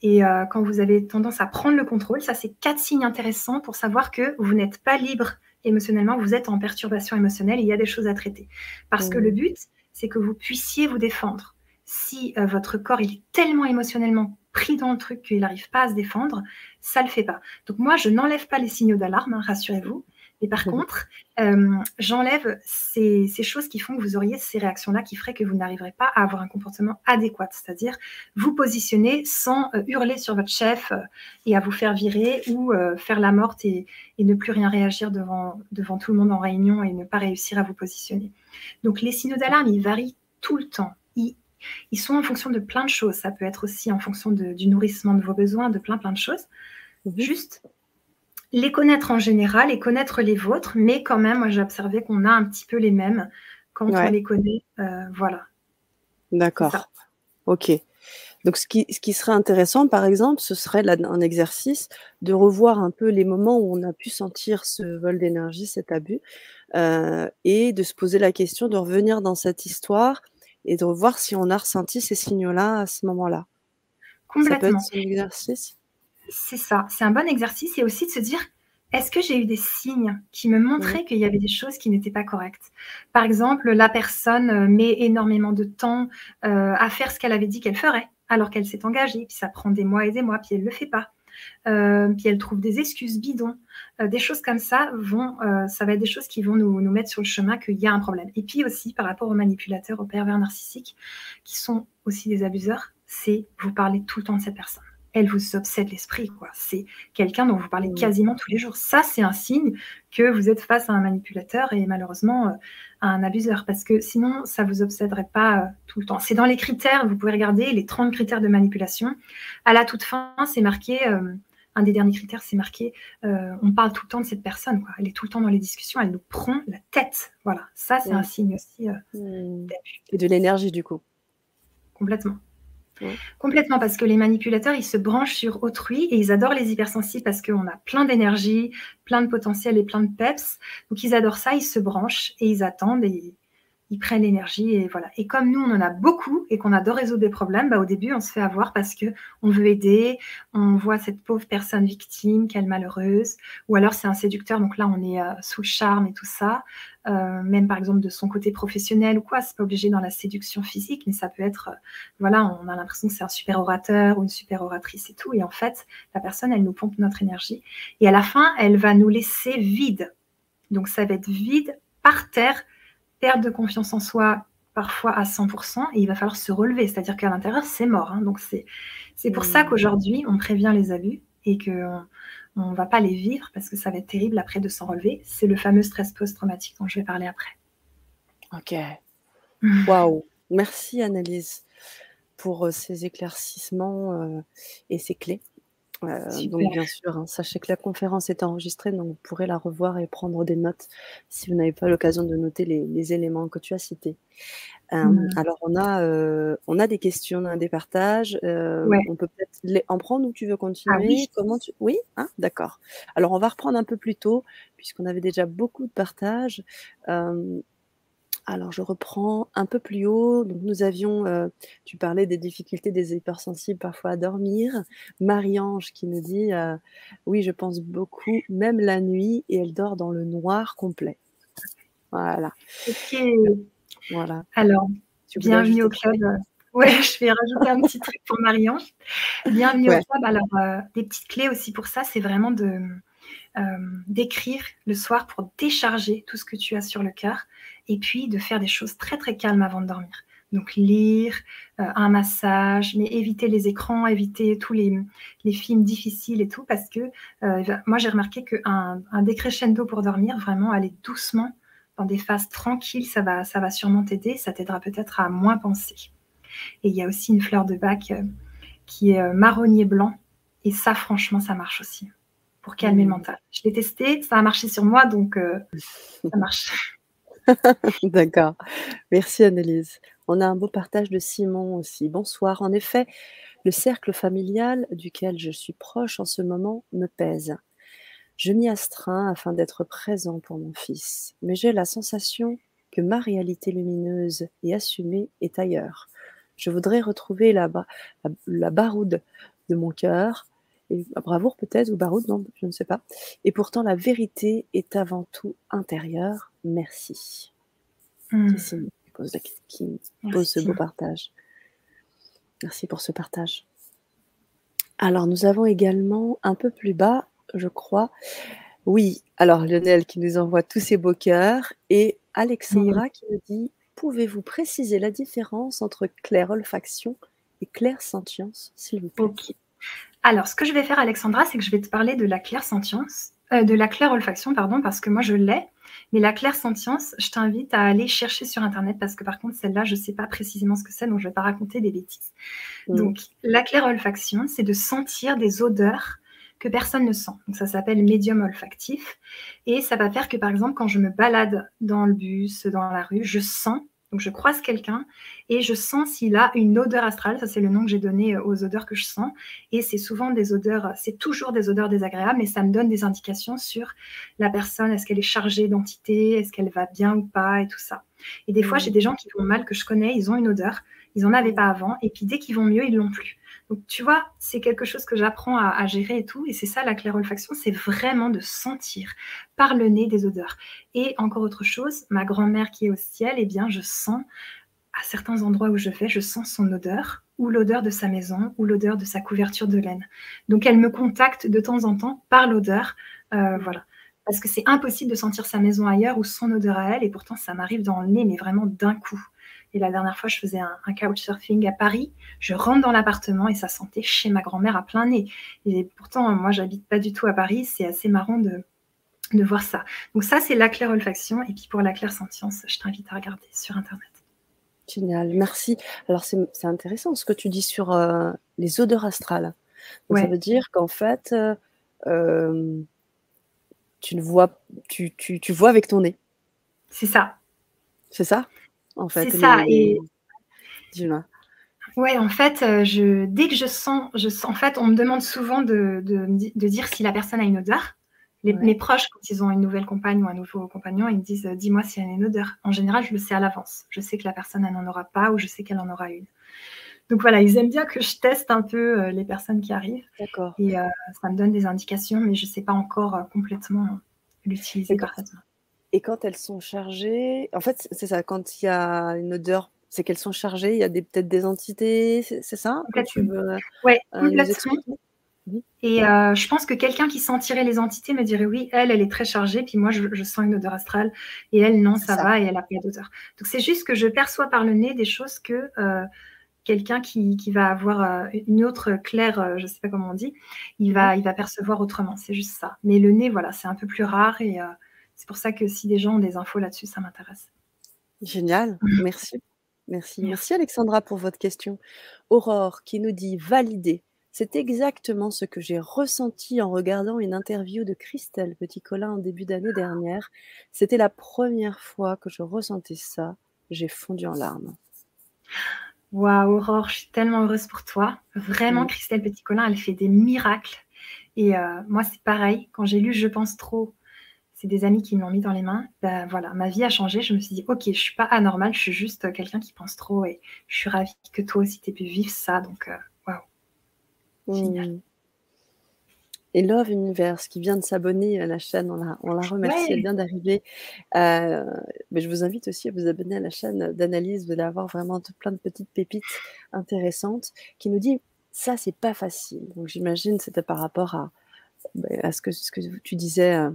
et euh, quand vous avez tendance à prendre le contrôle, ça, c'est quatre signes intéressants pour savoir que vous n'êtes pas libre émotionnellement, vous êtes en perturbation émotionnelle et il y a des choses à traiter. Parce que le but, c'est que vous puissiez vous défendre. Si euh, votre corps il est tellement émotionnellement pris dans le truc qu'il n'arrive pas à se défendre, ça ne le fait pas. Donc moi, je n'enlève pas les signaux d'alarme, hein, rassurez-vous. Et par contre, euh, j'enlève ces, choses qui font que vous auriez ces réactions-là qui feraient que vous n'arriverez pas à avoir un comportement adéquat, c'est-à-dire vous positionner sans euh, hurler sur votre chef euh, et à vous faire virer ou faire la morte et, ne plus rien réagir devant, devant tout le monde en réunion et ne pas réussir à vous positionner. Donc les signaux d'alarme, ils varient tout le temps. Ils, ils, sont en fonction de plein de choses. Ça peut être aussi en fonction du nourrissement de vos besoins, de plein plein de choses. Juste les connaître en général et connaître les vôtres, mais quand même, moi j'ai observé qu'on a un petit peu les mêmes quand on les connaît. Euh, voilà. D'accord. Ok. Donc ce qui, ce qui, serait intéressant, par exemple, ce serait un exercice de revoir un peu les moments où on a pu sentir ce vol d'énergie, cet abus, euh, et de se poser la question de revenir dans cette histoire et de revoir si on a ressenti ces signaux-là à ce moment-là. Complètement. Ça peut être un exercice? C'est ça, c'est un bon exercice et aussi de se dire est-ce que j'ai eu des signes qui me montraient qu'il y avait des choses qui n'étaient pas correctes? Par exemple, la personne euh, met énormément de temps euh, à faire ce qu'elle avait dit qu'elle ferait, alors qu'elle s'est engagée, puis ça prend des mois et des mois, puis elle ne le fait pas. Euh, puis elle trouve des excuses bidons. des choses comme ça vont, ça va être des choses qui vont nous, nous mettre sur le chemin qu'il y a un problème. Et puis aussi, par rapport aux manipulateurs, aux pervers narcissiques, qui sont aussi des abuseurs, c'est vous parlez tout le temps de cette personne elle vous obsède l'esprit. quoi. C'est quelqu'un dont vous parlez quasiment tous les jours. Ça, c'est un signe que vous êtes face à un manipulateur et malheureusement euh, à un abuseur, parce que sinon, ça vous obséderait pas euh, tout le temps. C'est dans les critères, vous pouvez regarder les 30 critères de manipulation. À la toute fin, c'est marqué, euh, un des derniers critères, c'est marqué, on parle tout le temps de cette personne. Quoi. Elle est tout le temps dans les discussions, elle nous prend la tête. Voilà, ça, c'est un signe aussi mmh. Et de l'énergie, du coup. Complètement. Complètement, parce que les manipulateurs, ils se branchent sur autrui et ils adorent les hypersensibles parce qu'on a plein d'énergie, plein de potentiel et plein de peps. Donc ils adorent ça, ils se branchent et ils attendent prennent l'énergie et voilà. Et comme nous, on en a beaucoup et qu'on adore résoudre des problèmes, bah, au début, on se fait avoir parce que on veut aider, on voit cette pauvre personne victime, quelle malheureuse, ou alors c'est un séducteur, donc là, on est euh, sous le charme et tout ça. Euh, même par exemple de son côté professionnel ou quoi, c'est pas obligé dans la séduction physique, mais ça peut être, euh, voilà, on a l'impression que c'est un super orateur ou une super oratrice et tout, et en fait, la personne, elle nous pompe notre énergie, et à la fin, elle va nous laisser vide. Donc ça va être vide par terre, perte de confiance en soi parfois à 100%, et il va falloir se relever, c'est-à-dire qu'à l'intérieur, c'est mort. Hein. donc c'est pour ça mmh. qu'aujourd'hui, on prévient les abus et que on ne va pas les vivre parce que ça va être terrible après de s'en relever. C'est le fameux stress post-traumatique dont je vais parler après. Ok. Waouh. Merci Annelise pour euh, ces éclaircissements euh, et ces clés. Euh, donc bien sûr, hein, sachez que la conférence est enregistrée, donc vous pourrez la revoir et prendre des notes si vous n'avez pas l'occasion de noter les, éléments que tu as cités. Euh, mmh. Alors on a, euh, on a des questions, on a des partages. On peut peut-être en prendre ou tu veux ah continuer? oui. Comment tu Oui, hein, d'accord. Alors on va reprendre un peu plus tôt puisqu'on avait déjà beaucoup de partages. Alors, je reprends un peu plus haut. Donc, nous avions, euh, tu parlais des difficultés des hypersensibles parfois à dormir. Marie-Ange qui nous dit, euh, oui, je pense beaucoup, même la nuit, et elle dort dans le noir complet. Voilà. Ok. Voilà. Alors, bienvenue au club. Ouais, je vais rajouter un petit truc pour Marie-Ange. Bienvenue au club. Alors, euh, des petites clés aussi pour ça, c'est vraiment de euh, d'écrire le soir pour décharger tout ce que tu as sur le cœur et puis de faire des choses très très calmes avant de dormir. Donc lire, euh, un massage, mais éviter les écrans, éviter tous les, les films difficiles et tout, parce que moi j'ai remarqué qu'un un décrescendo pour dormir, vraiment aller doucement dans des phases tranquilles, ça va, ça va sûrement t'aider, ça t'aidera peut-être à moins penser. Et il y a aussi une fleur de bac euh, qui est euh, marronnier blanc. Et ça, franchement, ça marche aussi pour calmer le mmh. mental. Je l'ai testé, ça a marché sur moi, donc euh, ça marche. D'accord. Merci Annelise. On a un beau partage de Simon aussi. Bonsoir. En effet, le cercle familial duquel je suis proche en ce moment me pèse. Je m'y astreins afin d'être présent pour mon fils, mais j'ai la sensation que ma réalité lumineuse et assumée est ailleurs. Je voudrais retrouver la, la, baroude de mon cœur, et bravoure peut-être, ou baroude, non, je ne sais pas. Et pourtant, la vérité est avant tout intérieure. Merci. Mmh. qui pose ce beau partage. Merci pour ce partage. Alors, nous avons également un peu plus bas, je crois, oui, alors Lionel qui nous envoie tous ses beaux cœurs et Alexandra qui nous dit Pouvez-vous préciser la différence entre claire olfaction et claire sentience, s'il vous plaît? Alors, ce que je vais faire, Alexandra, c'est que je vais te parler de la claire sentience, euh, de la pardon, parce que moi je l'ai. Mais la claire sentience, je t'invite à aller chercher sur Internet parce que par contre, celle-là, je ne sais pas précisément ce que c'est, donc je ne vais pas raconter des bêtises. Mmh. Donc, la claire olfaction, c'est de sentir des odeurs que personne ne sent. Donc ça s'appelle médium olfactif. Et ça va faire que par exemple, quand je me balade dans le bus, dans la rue, je sens, donc je croise quelqu'un et je sens s'il a une odeur astrale. Ça, c'est le nom que j'ai donné euh, aux odeurs que je sens. Et c'est souvent des odeurs, c'est toujours des odeurs désagréables, mais ça me donne des indications sur la personne. Est-ce qu'elle est chargée d'entité? Est-ce qu'elle va bien ou pas? Et tout ça. Et des fois, j'ai des gens qui vont mal, que je connais, ils ont une odeur, ils n'en avaient pas avant. Et puis dès qu'ils vont mieux, ils l'ont plus. Donc, tu vois, c'est quelque chose que j'apprends à, gérer et tout. Et c'est ça, la clairolfaction, c'est vraiment de sentir par le nez des odeurs. Et encore autre chose, ma grand-mère qui est au ciel, eh bien, je sens, à certains endroits où je vais, je sens son odeur, ou l'odeur de sa maison, ou l'odeur de sa couverture de laine. Donc, elle me contacte de temps en temps par l'odeur. Euh, voilà. Parce que c'est impossible de sentir sa maison ailleurs ou son odeur à elle. Et pourtant, ça m'arrive dans le nez, mais vraiment d'un coup. Et la dernière fois, je faisais un, couchsurfing à Paris. Je rentre dans l'appartement et ça sentait chez ma grand-mère à plein nez. Et pourtant, moi, j'habite pas du tout à Paris. C'est assez marrant de, de voir ça. Donc ça, c'est la claire olfaction. Et puis pour la claire sentience, je t'invite à regarder sur Internet. Génial, merci. Alors c'est intéressant ce que tu dis sur euh, les odeurs astrales. Ça veut dire qu'en fait, euh, euh, tu, le vois, tu, tu, tu vois avec ton nez. C'est ça. C'est ça? En fait. C'est ça. Et... Ouais, en fait, euh, je, dès que je sens, je sens, en fait, on me demande souvent de, de, de dire si la personne a une odeur. Les, Mes proches, quand ils ont une nouvelle compagne ou un nouveau compagnon, ils me disent euh, Dis-moi si elle a une odeur. En général, je le sais à l'avance. Je sais que la personne, elle n'en aura pas ou je sais qu'elle en aura une. Donc voilà, ils aiment bien que je teste un peu euh, les personnes qui arrivent. D'accord. Et ça me donne des indications, mais je ne sais pas encore complètement l'utiliser parfaitement. Et quand elles sont chargées, en fait, c'est ça, quand il y a une odeur, c'est qu'elles sont chargées, il y a peut-être des entités, c'est ça tu veux Oui, euh, complètement. Et euh, je pense que quelqu'un qui sentirait les entités me dirait oui, elle, elle est très chargée, puis moi, je, sens une odeur astrale, et elle, non, ça, va, et elle a pas d'odeur. Donc c'est juste que je perçois par le nez des choses que euh, quelqu'un qui, va avoir une autre claire, je ne sais pas comment on dit, il va, il va percevoir autrement. C'est juste ça. Mais le nez, voilà, c'est un peu plus rare et c'est pour ça que si des gens ont des infos là-dessus, ça m'intéresse. Génial, merci. Merci. Merci Alexandra pour votre question. Aurore qui nous dit valider. C'est exactement ce que j'ai ressenti en regardant une interview de Christelle Petit-Colin en début d'année dernière. C'était la première fois que je ressentais ça. J'ai fondu en larmes. Waouh, Aurore, je suis tellement heureuse pour toi. Vraiment, Christelle Petit-Colin, elle fait des miracles. Et euh, moi, c'est pareil. Quand j'ai lu Je pense trop, c'est des amis qui me l'ont mis dans les mains. Ben, voilà, ma vie a changé. Je me suis dit, ok, je suis pas anormale, je suis juste quelqu'un qui pense trop et je suis ravie que toi aussi tu aies pu vivre ça. Donc, euh, waouh. Génial. Mmh. et Love Universe qui vient de s'abonner à la chaîne. On la, on la remercie, elle vient d'arriver. Euh, mais je vous invite aussi à vous abonner à la chaîne d'analyse. Vous allez avoir vraiment plein de petites pépites intéressantes qui nous dit ça, c'est pas facile. Donc j'imagine c'était par rapport à, ben, à ce, que, ce que tu disais euh,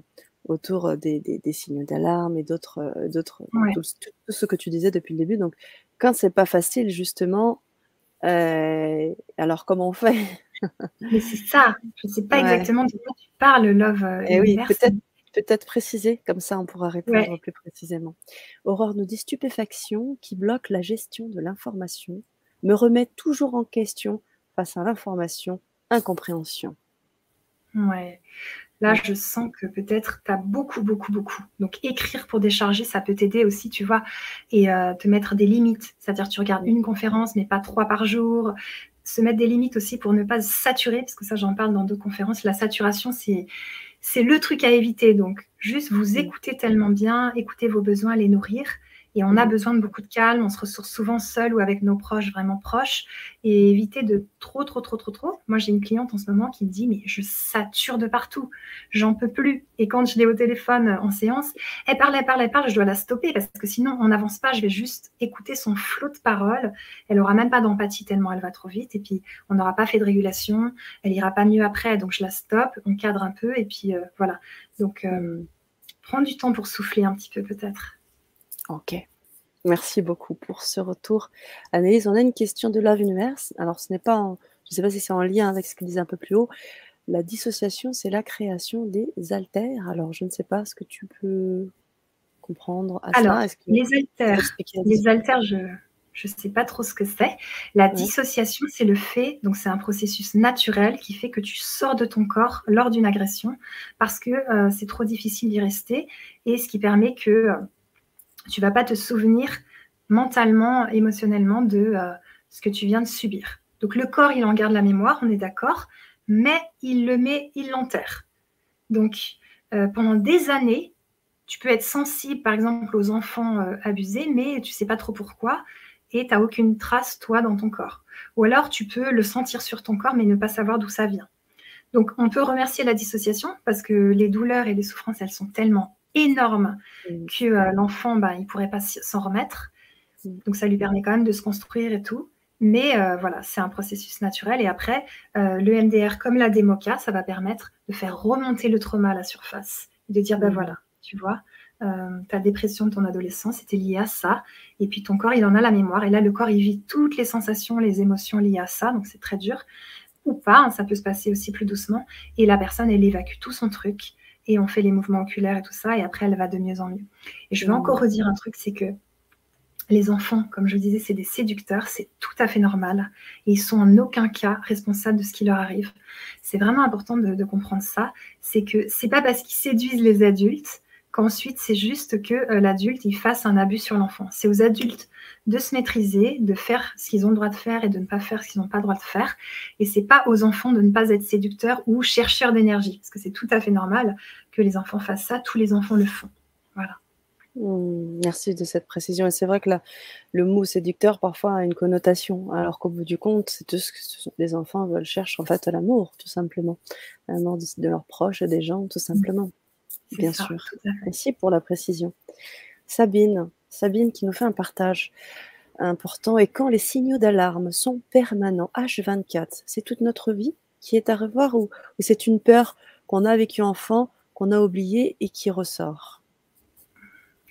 autour des, des, signaux d'alarme et d'autres, euh, d'autres tout, ce que tu disais depuis le début. Donc quand c'est pas facile, justement, alors comment on fait? Mais c'est ça. Je ne sais pas exactement de quoi tu parles, Love euh, Et eh oui, peut-être peut-être préciser, comme ça on pourra répondre plus précisément. Aurore nous dit stupéfaction qui bloque la gestion de l'information, me remet toujours en question face à l'information, incompréhension. Ouais. Là, je sens que peut-être tu as beaucoup, beaucoup, beaucoup. Donc, écrire pour décharger, ça peut t'aider aussi, tu vois, et euh, te mettre des limites. C'est-à-dire, tu regardes une conférence, mais pas trois par jour se mettre des limites aussi pour ne pas saturer, parce que ça j'en parle dans d'autres conférences, la saturation c'est c'est le truc à éviter. Donc juste vous écoutez tellement bien, écoutez vos besoins, les nourrir, et on a besoin de beaucoup de calme, on se ressource souvent seul ou avec nos proches vraiment proches et éviter de trop, trop, trop, trop, trop. Moi, j'ai une cliente en ce moment qui me dit, mais je sature de partout, j'en peux plus. Et quand je l'ai au téléphone en séance, elle parle, elle parle, elle parle, je dois la stopper parce que sinon, on n'avance pas, je vais juste écouter son flot de paroles. Elle n'aura même pas d'empathie tellement elle va trop vite et puis on n'aura pas fait de régulation, elle ira pas mieux après, donc je la stoppe, on cadre un peu et puis euh, voilà. Donc, euh, prends du temps pour souffler un petit peu peut-être. Ok. Merci beaucoup pour ce retour. Anaïs, on a une question de Love Universe. Alors, ce n'est pas, je ne sais pas si c'est en lien avec ce qu'il disait un peu plus haut. La dissociation, c'est la création des altères. Alors, je ne sais pas ce que tu peux comprendre à Alors, les altères, les altères, je ne sais pas trop ce que c'est. La dissociation, c'est le fait, donc c'est un processus naturel qui fait que tu sors de ton corps lors d'une agression parce que euh, c'est trop difficile d'y rester et ce qui permet que euh, tu vas pas te souvenir mentalement, émotionnellement de euh, ce que tu viens de subir. Donc le corps, il en garde la mémoire, on est d'accord, mais il le met, il l'enterre. Donc euh, pendant des années, tu peux être sensible, par exemple, aux enfants euh, abusés, mais tu sais pas trop pourquoi, et tu n'as aucune trace, toi, dans ton corps. Ou alors tu peux le sentir sur ton corps, mais ne pas savoir d'où ça vient. Donc on peut remercier la dissociation parce que les douleurs et les souffrances, elles sont tellement énorme mm. que euh, l'enfant, bah, il ne pourrait pas s'en remettre. Mm. Donc ça lui permet quand même de se construire et tout. Mais euh, voilà, c'est un processus naturel. Et après, euh, le MDR, comme la démoca, ça va permettre de faire remonter le trauma à la surface. De dire, ben voilà, tu vois, ta dépression de ton adolescence c'était lié à ça. Et puis ton corps, il en a la mémoire. Et là, le corps, il vit toutes les sensations, les émotions liées à ça. Donc c'est très dur. Ou pas, hein, ça peut se passer aussi plus doucement. Et la personne, elle évacue tout son truc et on fait les mouvements oculaires et tout ça, et après elle va de mieux en mieux. Et je vais encore redire un truc, c'est que les enfants, comme je disais, c'est des séducteurs, c'est tout à fait normal, et ils sont en aucun cas responsables de ce qui leur arrive. C'est vraiment important de, comprendre ça, c'est que c'est pas parce qu'ils séduisent les adultes qu'ensuite c'est juste que euh, l'adulte il fasse un abus sur l'enfant. C'est aux adultes de se maîtriser, de faire ce qu'ils ont le droit de faire et de ne pas faire ce qu'ils n'ont pas le droit de faire. Et c'est pas aux enfants de ne pas être séducteurs ou chercheurs d'énergie, parce que c'est tout à fait normal que les enfants fassent ça. Tous les enfants le font. Voilà. Mmh, merci de cette précision. Et c'est vrai que le mot séducteur parfois a une connotation, alors qu'au bout du compte, c'est tout ce que les enfants veulent chercher en fait l'amour, tout simplement, l'amour de, leurs proches, des gens, tout simplement. Bien sûr. Merci pour la précision. Sabine, Sabine qui nous fait un partage important. Et quand les signaux d'alarme sont permanents, H24, c'est toute notre vie qui est à revoir ou, c'est une peur qu'on a vécue enfant, qu'on a oubliée et qui ressort?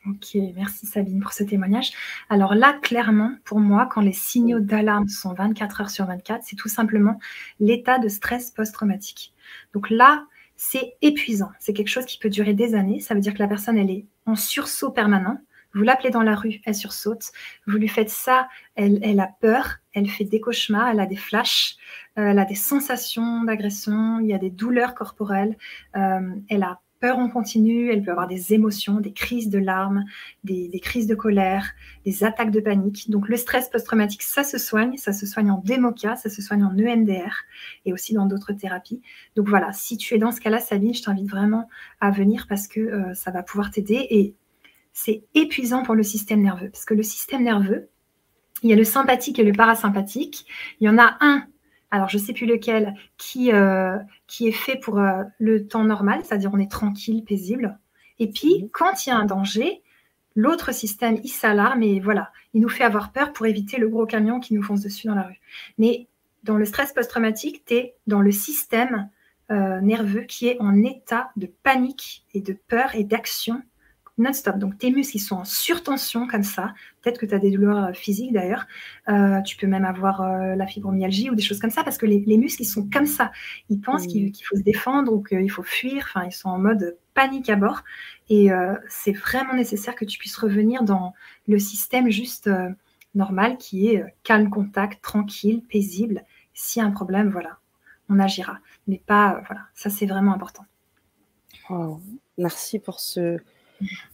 Ok, merci Sabine pour ce témoignage. Alors là, clairement, pour moi, quand les signaux d'alarme sont 24 heures sur 24, c'est tout simplement l'état de stress post-traumatique. Donc là, c'est épuisant. C'est quelque chose qui peut durer des années. Ça veut dire que la personne, elle est en sursaut permanent. Vous l'appelez dans la rue, elle sursaute. Vous lui faites ça, elle, a peur, elle fait des cauchemars, elle a des flashs, euh, elle a des sensations d'agression, il y a des douleurs corporelles, euh, elle a peur en continu, elle peut avoir des émotions, des crises de larmes, des, crises de colère, des attaques de panique. Donc le stress post-traumatique, ça se soigne, ça se soigne en démoca, ça se soigne en EMDR et aussi dans d'autres thérapies. Donc voilà, si tu es dans ce cas-là, Sabine, je t'invite vraiment à venir parce que euh, ça va pouvoir t'aider et c'est épuisant pour le système nerveux parce que le système nerveux, il y a le sympathique et le parasympathique. Il y en a un alors je ne sais plus lequel, qui, euh, qui est fait pour euh, le temps normal, c'est-à-dire on est tranquille, paisible. Et puis, mhm. quand il y a un danger, l'autre système, il s'alarme et voilà, il nous fait avoir peur pour éviter le gros camion qui nous fonce dessus dans la rue. Mais dans le stress post-traumatique, tu es dans le système euh, nerveux qui est en état de panique et de peur et d'action non-stop. Donc tes muscles, ils sont en surtension comme ça. Peut-être que tu as des douleurs euh, physiques d'ailleurs. Euh, tu peux même avoir euh, la fibromyalgie ou des choses comme ça parce que les, muscles, ils sont comme ça. Ils pensent mmh. qu'il faut se défendre ou qu'il faut fuir. Enfin, ils sont en mode panique à bord. Et c'est vraiment nécessaire que tu puisses revenir dans le système juste normal qui est calme, contact, tranquille, paisible. S'il y a un problème, voilà, on agira. Mais pas, voilà, ça c'est vraiment important. Merci pour ce,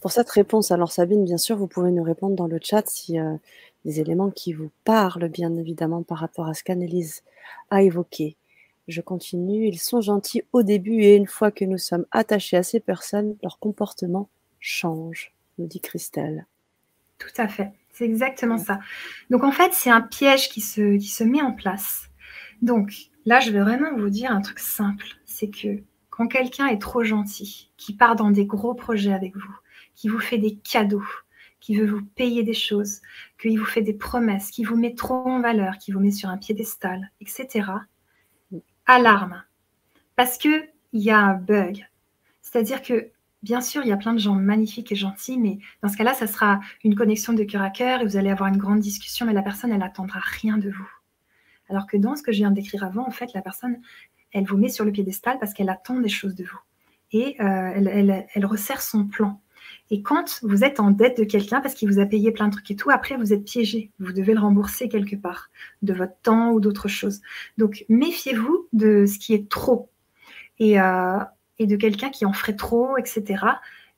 pour cette réponse, alors Sabine, bien sûr, vous pouvez nous répondre dans le chat si euh, des éléments qui vous parlent, bien évidemment, par rapport à ce qu'Annelise a évoqué. Je continue. Ils sont gentils au début et une fois que nous sommes attachés à ces personnes, leur comportement change, nous dit Christelle. Tout à fait. C'est exactement ça. Donc en fait, c'est un piège qui se, qui se met en place. Donc là, je vais vraiment vous dire un truc simple. C'est que quand quelqu'un est trop gentil, qui part dans des gros projets avec vous, qui vous fait des cadeaux, qui veut vous payer des choses, qui vous fait des promesses, qui vous met trop en valeur, qui vous met sur un piédestal, etc. Alarme. Parce qu'il y a un bug. C'est-à-dire que, bien sûr, il y a plein de gens magnifiques et gentils, mais dans ce cas-là, ça sera une connexion de cœur à cœur et vous allez avoir une grande discussion, mais la personne, elle n'attendra rien de vous. Alors que dans ce que je viens de décrire avant, en fait, la personne, elle vous met sur le piédestal parce qu'elle attend des choses de vous. Et euh, elle, resserre son plan. Et quand vous êtes en dette de quelqu'un parce qu'il vous a payé plein de trucs et tout, après vous êtes piégé. Vous devez le rembourser quelque part, de votre temps ou d'autres choses. Donc méfiez-vous de ce qui est trop et, euh, de quelqu'un qui en ferait trop, etc.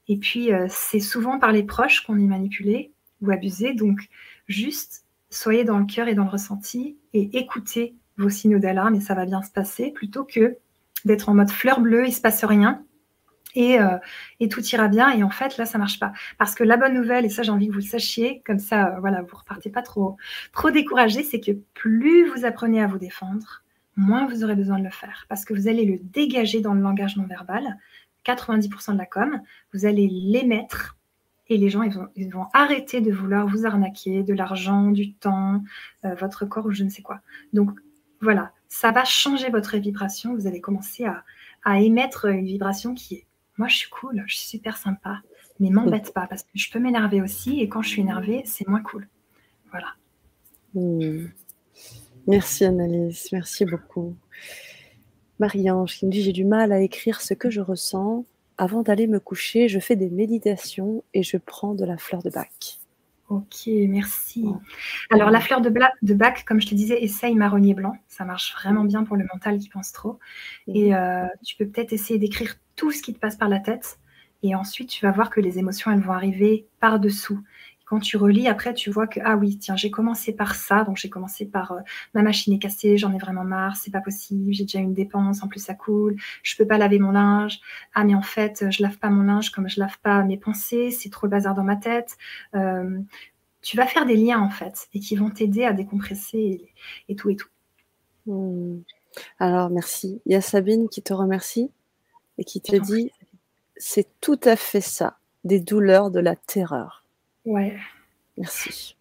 Et puis euh, c'est souvent par les proches qu'on est manipulé ou abusé. Donc juste soyez dans le cœur et dans le ressenti et écoutez vos signaux d'alarme et ça va bien se passer, plutôt que d'être en mode fleur bleue, il ne se passe rien. Et, euh, et, tout ira bien. Et en fait, là, ça marche pas. Parce que la bonne nouvelle, et ça, j'ai envie que vous le sachiez, comme ça, euh, voilà, vous repartez pas trop, trop découragé, c'est que plus vous apprenez à vous défendre, moins vous aurez besoin de le faire. Parce que vous allez le dégager dans le langage non verbal. 90% de la com, vous allez l'émettre et les gens, ils vont, ils vont, arrêter de vouloir vous arnaquer de l'argent, du temps, euh, votre corps ou je ne sais quoi. Donc, voilà, ça va changer votre vibration. Vous allez commencer à, émettre une vibration qui est moi, je suis cool, je suis super sympa, mais m'embête pas parce que je peux m'énerver aussi et quand je suis énervée, c'est moins cool. Voilà. Hmm. Merci Annalise, merci beaucoup. Marie-Ange qui me dit J'ai du mal à écrire ce que je ressens. Avant d'aller me coucher, je fais des méditations et je prends de la fleur de bac. Ok, merci. Alors, la fleur de, de, bac, comme je te disais, essaye marronnier blanc. Ça marche vraiment bien pour le mental qui pense trop. Et euh, tu peux peut-être essayer d'écrire tout ce qui te passe par la tête. Et ensuite, tu vas voir que les émotions, elles vont arriver par-dessous quand tu relis, après, tu vois que, ah oui, tiens, j'ai commencé par ça, donc j'ai commencé par euh, ma machine est cassée, j'en ai vraiment marre, c'est pas possible, j'ai déjà une dépense, en plus ça coule, je peux pas laver mon linge. Ah, mais en fait, je lave pas mon linge comme je lave pas mes pensées, c'est trop le bazar dans ma tête. Euh, tu vas faire des liens, en fait, et qui vont t'aider à décompresser et, tout et tout. Hmm. Alors, merci. Il y a Sabine qui te remercie et qui te dit, c'est tout à fait ça, des douleurs de la terreur. Ouais. Merci.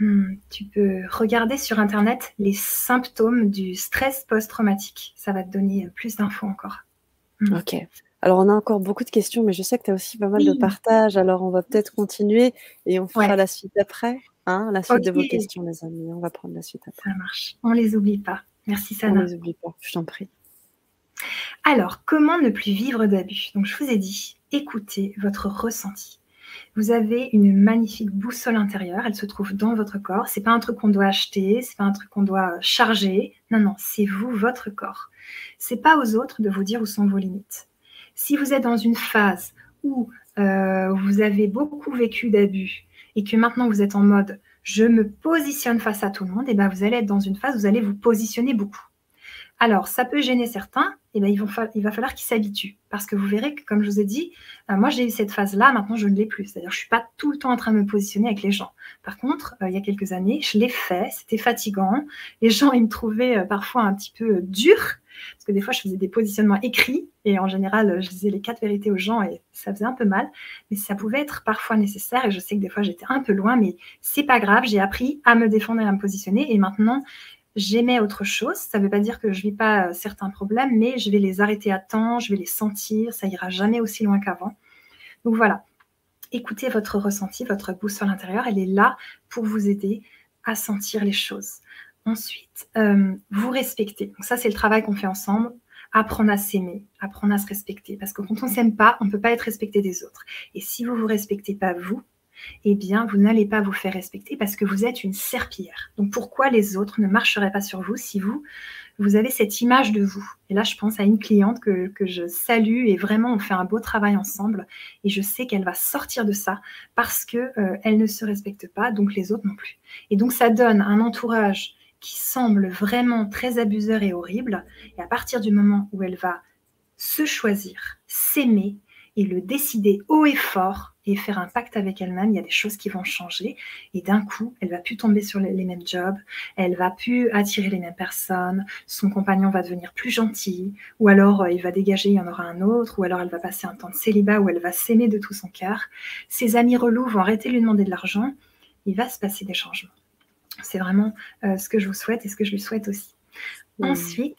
Hmm, tu peux regarder sur Internet les symptômes du stress post-traumatique. Ça va te donner plus d'infos encore. Hmm. Ok. Alors, on a encore beaucoup de questions, mais je sais que tu as aussi pas mal de partages. Alors, on va peut-être continuer et on fera la suite après. Hein, la suite de vos questions, les amis. On va prendre la suite après. Ça marche. On les oublie pas. Merci, Sana. On les oublie pas. Je t'en prie. Alors, comment ne plus vivre d'abus? Donc, je vous ai dit, écoutez votre ressenti vous avez une magnifique boussole intérieure. Elle se trouve dans votre corps. C'est pas un truc qu'on doit acheter, c'est pas un truc qu'on doit charger. Non, non, c'est vous, votre corps. C'est pas aux autres de vous dire où sont vos limites. Si vous êtes dans une phase où euh, vous avez beaucoup vécu d'abus et que maintenant vous êtes en mode je me positionne face à tout le monde, et eh ben vous allez être dans une phase où vous allez vous positionner beaucoup. Alors, ça peut gêner certains, et bien, il va falloir qu'ils s'habituent. Parce que vous verrez que, comme je vous ai dit, euh, moi, j'ai eu cette phase-là, maintenant, je ne l'ai plus. C'est-à-dire, je ne suis pas tout le temps en train de me positionner avec les gens. Par contre, euh, il y a quelques années, je l'ai fait, c'était fatigant. Les gens, ils me trouvaient euh, parfois un petit peu dur, parce que des fois, je faisais des positionnements écrits, et en général, je disais les quatre vérités aux gens, et ça faisait un peu mal. Mais ça pouvait être parfois nécessaire, et je sais que des fois, j'étais un peu loin, mais c'est pas grave, j'ai appris à me défendre et à me positionner, et maintenant, j'aimais autre chose. Ça ne veut pas dire que je vis pas euh, certains problèmes, mais je vais les arrêter à temps, je vais les sentir, ça ira jamais aussi loin qu'avant. Donc voilà, écoutez votre ressenti, votre boussole intérieure, elle est là pour vous aider à sentir les choses. Ensuite, euh, vous respectez. Donc ça, c'est le travail qu'on fait ensemble. Apprendre à s'aimer, apprendre à se respecter. Parce que quand on ne s'aime pas, on ne peut pas être respecté des autres. Et si vous ne vous respectez pas vous, eh bien, vous n'allez pas vous faire respecter parce que vous êtes une serpillière. Donc, pourquoi les autres ne marcheraient pas sur vous si vous, vous avez cette image de vous? Et là, je pense à une cliente que, je salue et vraiment, on fait un beau travail ensemble. Et je sais qu'elle va sortir de ça parce qu'elle euh, ne se respecte pas, donc les autres non plus. Et donc, ça donne un entourage qui semble vraiment très abuseur et horrible. Et à partir du moment où elle va se choisir, s'aimer et le décider haut et fort, et faire un pacte avec elle-même, il y a des choses qui vont changer. Et d'un coup, elle va plus tomber sur les, mêmes jobs, elle va plus attirer les mêmes personnes, son compagnon va devenir plus gentil, ou alors euh, il va dégager, il y en aura un autre, ou alors elle va passer un temps de célibat où elle va s'aimer de tout son cœur. Ses amis relous vont arrêter de lui demander de l'argent. Il va se passer des changements. C'est vraiment euh, ce que je vous souhaite et ce que je lui souhaite aussi. Ensuite,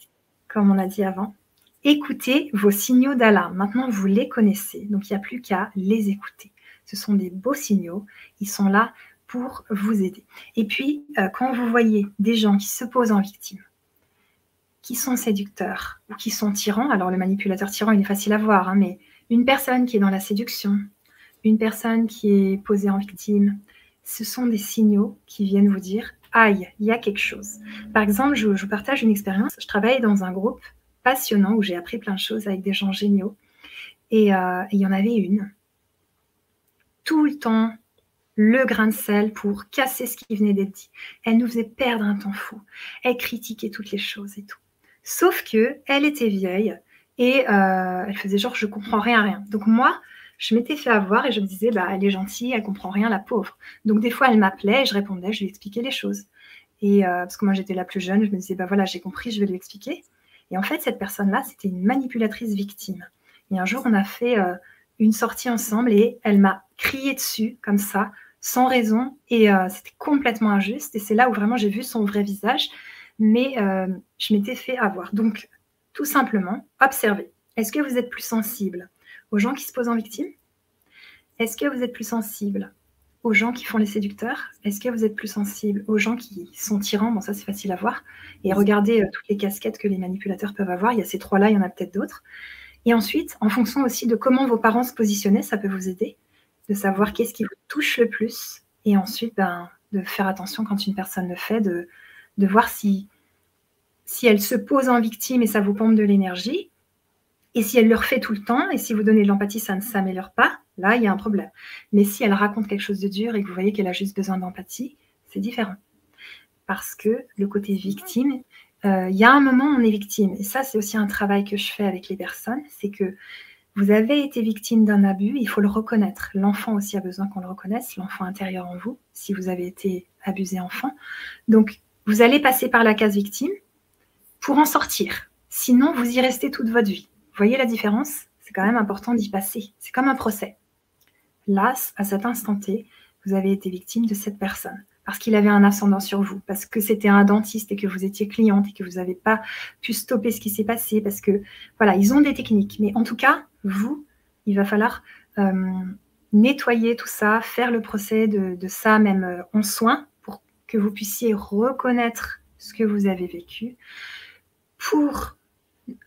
comme on a dit avant, écoutez vos signaux d'alarme. Maintenant, vous les connaissez, donc il n'y a plus qu'à les écouter. Ce sont des beaux signaux. Ils sont là pour vous aider. Et puis, euh, quand vous voyez des gens qui se posent en victime, qui sont séducteurs ou qui sont tyrans, alors le manipulateur tyran, il est facile à voir, hein, mais une personne qui est dans la séduction, une personne qui est posée en victime, ce sont des signaux qui viennent vous dire aïe, il y a quelque chose. Par exemple, je, vous partage une expérience. Je travaille dans un groupe passionnant où j'ai appris plein de choses avec des gens géniaux. Et euh, il y en avait une tout le temps le grain de sel pour casser ce qui venait d'être dit. Elle nous faisait perdre un temps fou. Elle critiquait toutes les choses et tout. Sauf que elle était vieille et euh, elle faisait genre je comprends rien rien. Donc moi, je m'étais fait avoir et je me disais bah elle est gentille, elle comprend rien la pauvre. Donc des fois elle m'appelait je répondais, je lui expliquais les choses. Et euh, parce que moi j'étais la plus jeune, je me disais bah voilà j'ai compris, je vais lui expliquer. Et en fait cette personne là c'était une manipulatrice victime. Et un jour on a fait euh, une sortie ensemble et elle m'a crié dessus comme ça, sans raison. Et euh, c'était complètement injuste. Et c'est là où vraiment j'ai vu son vrai visage. Mais euh, je m'étais fait avoir. Donc, tout simplement, observez. Est-ce que vous êtes plus sensible aux gens qui se posent en victime? Est-ce que vous êtes plus sensible aux gens qui font les séducteurs? Est-ce que vous êtes plus sensible aux gens qui sont tyrans? Bon, ça c'est facile à voir. Et regardez euh, toutes les casquettes que les manipulateurs peuvent avoir. Il y a ces trois-là, il y en a peut-être d'autres. Et ensuite, en fonction aussi de comment vos parents se positionnaient, ça peut vous aider de savoir qu'est-ce qui vous touche le plus. Et ensuite, ben, de faire attention quand une personne le fait, de, de voir si, si elle se pose en victime et ça vous pompe de l'énergie. Et si elle le refait tout le temps, et si vous donnez de l'empathie, ça ne s'améliore pas, là, il y a un problème. Mais si elle raconte quelque chose de dur et que vous voyez qu'elle a juste besoin d'empathie, c'est différent. Parce que le côté victime, il y a un moment où on est victime. Et ça, c'est aussi un travail que je fais avec les personnes. C'est que vous avez été victime d'un abus, il faut le reconnaître. L'enfant aussi a besoin qu'on le reconnaisse, l'enfant intérieur en vous, si vous avez été abusé enfant. Donc, vous allez passer par la case victime pour en sortir. Sinon, vous y restez toute votre vie. Vous voyez la différence? C'est quand même important d'y passer. C'est comme un procès. Là, à cet instant T, vous avez été victime de cette personne parce qu'il avait un ascendant sur vous, parce que c'était un dentiste et que vous étiez cliente et que vous n'avez pas pu stopper ce qui s'est passé, parce que voilà, ils ont des techniques. Mais en tout cas, vous, il va falloir euh, nettoyer tout ça, faire le procès de, ça même euh, en soin pour que vous puissiez reconnaître ce que vous avez vécu pour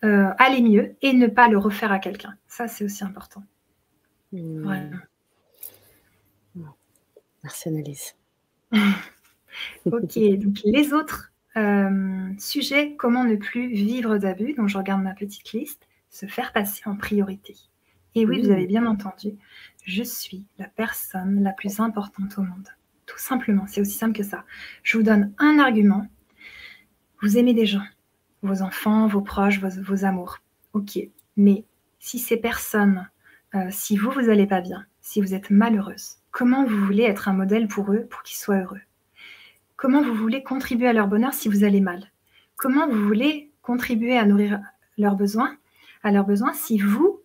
euh, aller mieux et ne pas le refaire à quelqu'un. Ça, c'est aussi important. Mmh. Merci Annelise. ok, donc les autres euh, sujets, comment ne plus vivre d'abus, donc je regarde ma petite liste, se faire passer en priorité. Et oui, vous avez bien entendu, je suis la personne la plus importante au monde. Tout simplement, c'est aussi simple que ça. Je vous donne un argument. Vous aimez des gens, vos enfants, vos proches, vos, amours. Ok, mais si ces personnes, euh, si vous, vous n'allez pas bien, si vous êtes malheureuse, comment vous voulez être un modèle pour eux pour qu'ils soient heureux? Comment vous voulez contribuer à leur bonheur si vous allez mal? Comment vous voulez contribuer à nourrir leurs besoins, à leurs besoins si vous,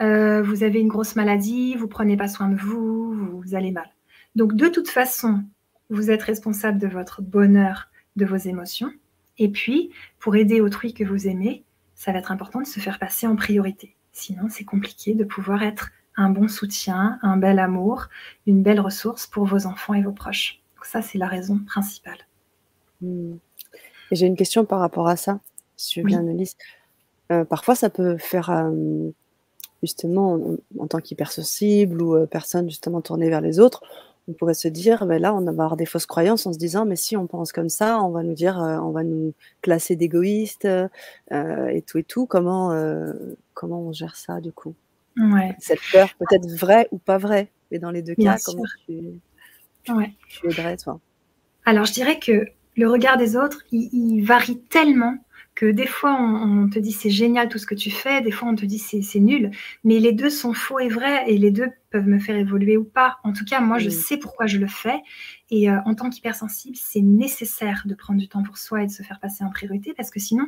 euh, vous avez une grosse maladie, vous prenez pas soin de vous, vous allez mal? Donc de toute façon, vous êtes responsable de votre bonheur, de vos émotions. Et puis, pour aider autrui que vous aimez, ça va être important de se faire passer en priorité. Sinon, c'est compliqué de pouvoir être un bon soutien, un bel amour, une belle ressource pour vos enfants et vos proches. Donc ça, c'est la raison principale. Hmm. Et j'ai une question par rapport à ça, si je bien, euh, parfois, ça peut faire, euh, justement, en, tant qu'hypersensible ou euh, personne justement tournée vers les autres, on pourrait se dire, ben là, on va avoir des fausses croyances en se disant, mais si on pense comme ça, on va nous dire, on va nous classer d'égoïstes et tout et tout. Comment, comment on gère ça du coup? Ouais. Cette peur peut-être vraie ou pas vraie, mais dans les deux cas, comment tu, tu, aiderais toi Alors, je dirais que le regard des autres, il varie tellement que des fois on, te dit c'est génial tout ce que tu fais, des fois on te dit c'est nul, mais les deux sont faux et vrais et les deux peuvent me faire évoluer ou pas. En tout cas, moi je sais pourquoi je le fais et euh, en tant qu'hypersensible, c'est nécessaire de prendre du temps pour soi et de se faire passer en priorité parce que sinon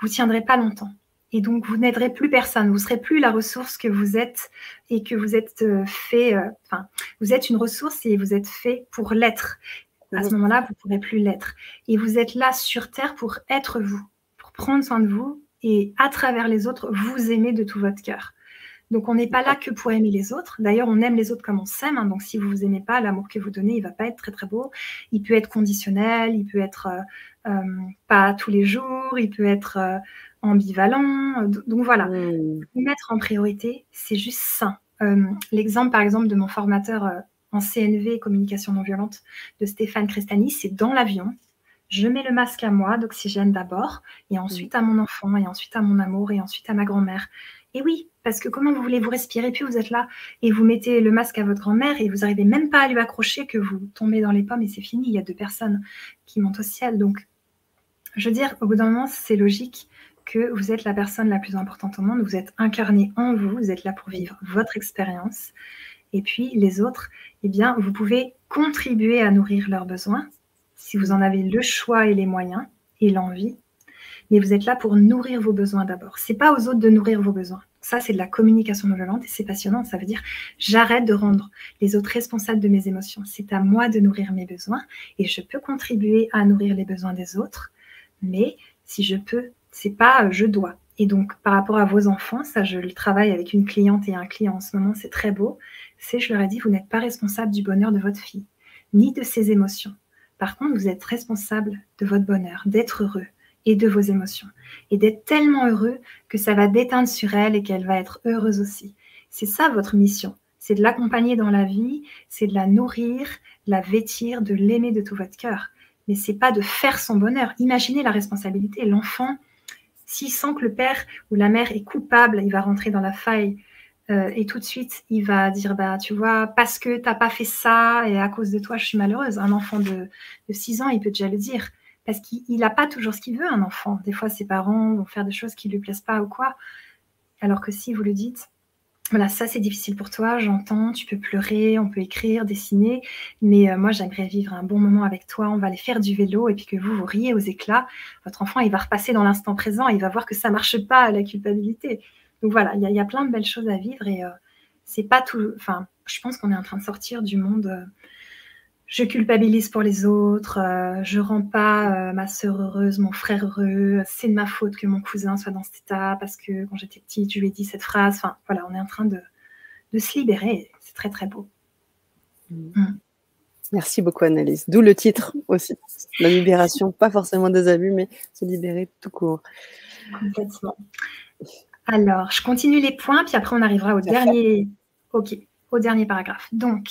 vous tiendrez pas longtemps. Et donc, vous n'aiderez plus personne. Vous serez plus la ressource que vous êtes et que vous êtes euh, fait. Euh, enfin, vous êtes une ressource et vous êtes fait pour l'être. À ce moment-là, vous ne pourrez plus l'être. Et vous êtes là sur Terre pour être vous prendre soin de vous et à travers les autres, vous aimer de tout votre cœur. Donc on n'est pas là que pour aimer les autres. D'ailleurs, on aime les autres comme on s'aime. Hein. Donc si vous vous aimez pas, l'amour que vous donnez, il va pas être très très beau. Il peut être conditionnel, il peut être euh, euh, pas tous les jours, il peut être ambivalent. Donc voilà, mmh. mettre en priorité, c'est juste sain. L'exemple par exemple de mon formateur en CNV, communication non violente, de Stéphane Crestani, c'est dans l'avion je mets le masque à moi, d'oxygène d'abord, et ensuite à mon enfant, et ensuite à mon amour, et ensuite à ma grand-mère. Et oui, parce que comment vous voulez vous respirer, puis vous êtes là, et vous mettez le masque à votre grand-mère, et vous n'arrivez même pas à lui accrocher, que vous tombez dans les pommes, et c'est fini, il y a deux personnes qui montent au ciel. Donc, je veux dire, au bout d'un moment, c'est logique que vous êtes la personne la plus importante au monde, vous êtes incarné en vous, vous êtes là pour vivre votre expérience. Et puis les autres, eh bien, vous pouvez contribuer à nourrir leurs besoins, si vous en avez le choix et les moyens et l'envie. Mais vous êtes là pour nourrir vos besoins d'abord. C'est pas aux autres de nourrir vos besoins. Ça, c'est de la communication non violente et c'est passionnant. Ça veut dire j'arrête de rendre les autres responsables de mes émotions. C'est à moi de nourrir mes besoins et je peux contribuer à nourrir les besoins des autres. Mais si je peux, c'est pas je dois. Et donc, par rapport à vos enfants, ça, je le travaille avec une cliente et un client en ce moment, c'est très beau. C'est, je leur ai dit, vous n'êtes pas responsable du bonheur de votre fille, ni de ses émotions. Par contre, vous êtes responsable de votre bonheur, d'être heureux et de vos émotions. Et d'être tellement heureux que ça va déteindre sur elle et qu'elle va être heureuse aussi. C'est ça votre mission. C'est de l'accompagner dans la vie, c'est de la nourrir, la vêtir, de l'aimer de tout votre cœur. Mais c'est pas de faire son bonheur. Imaginez la responsabilité. L'enfant, s'il sent que le père ou la mère est coupable, il va rentrer dans la faille euh, et tout de suite, il va dire, bah, tu vois, parce que tu n'as pas fait ça et à cause de toi, je suis malheureuse. Un enfant de, de 6 ans, il peut déjà le dire. Parce qu'il n'a pas toujours ce qu'il veut, un enfant. Des fois, ses parents vont faire des choses qui ne lui plaisent pas ou quoi. Alors que si vous le dites, voilà, ça c'est difficile pour toi, j'entends, tu peux pleurer, on peut écrire, dessiner, mais euh, moi j'aimerais vivre un bon moment avec toi, on va aller faire du vélo et puis que vous, vous riez aux éclats. Votre enfant, il va repasser dans l'instant présent, il va voir que ça marche pas, la culpabilité. Donc voilà, il y, a plein de belles choses à vivre et euh, c'est pas tout. Enfin, je pense qu'on est en train de sortir du monde. Euh, je culpabilise pour les autres, euh, je rends pas ma soeur heureuse, mon frère heureux, c'est de ma faute que mon cousin soit dans cet état parce que quand j'étais petite, je lui ai dit cette phrase. Enfin, voilà, on est en train de, se libérer. C'est très, très beau. Mm. Mm. Merci beaucoup, Annalise. D'où le titre aussi. La libération, pas forcément des abus, mais se libérer tout court. Complètement. Alors, je continue les points, puis après on arrivera au dernier. Ok, au dernier paragraphe. Donc,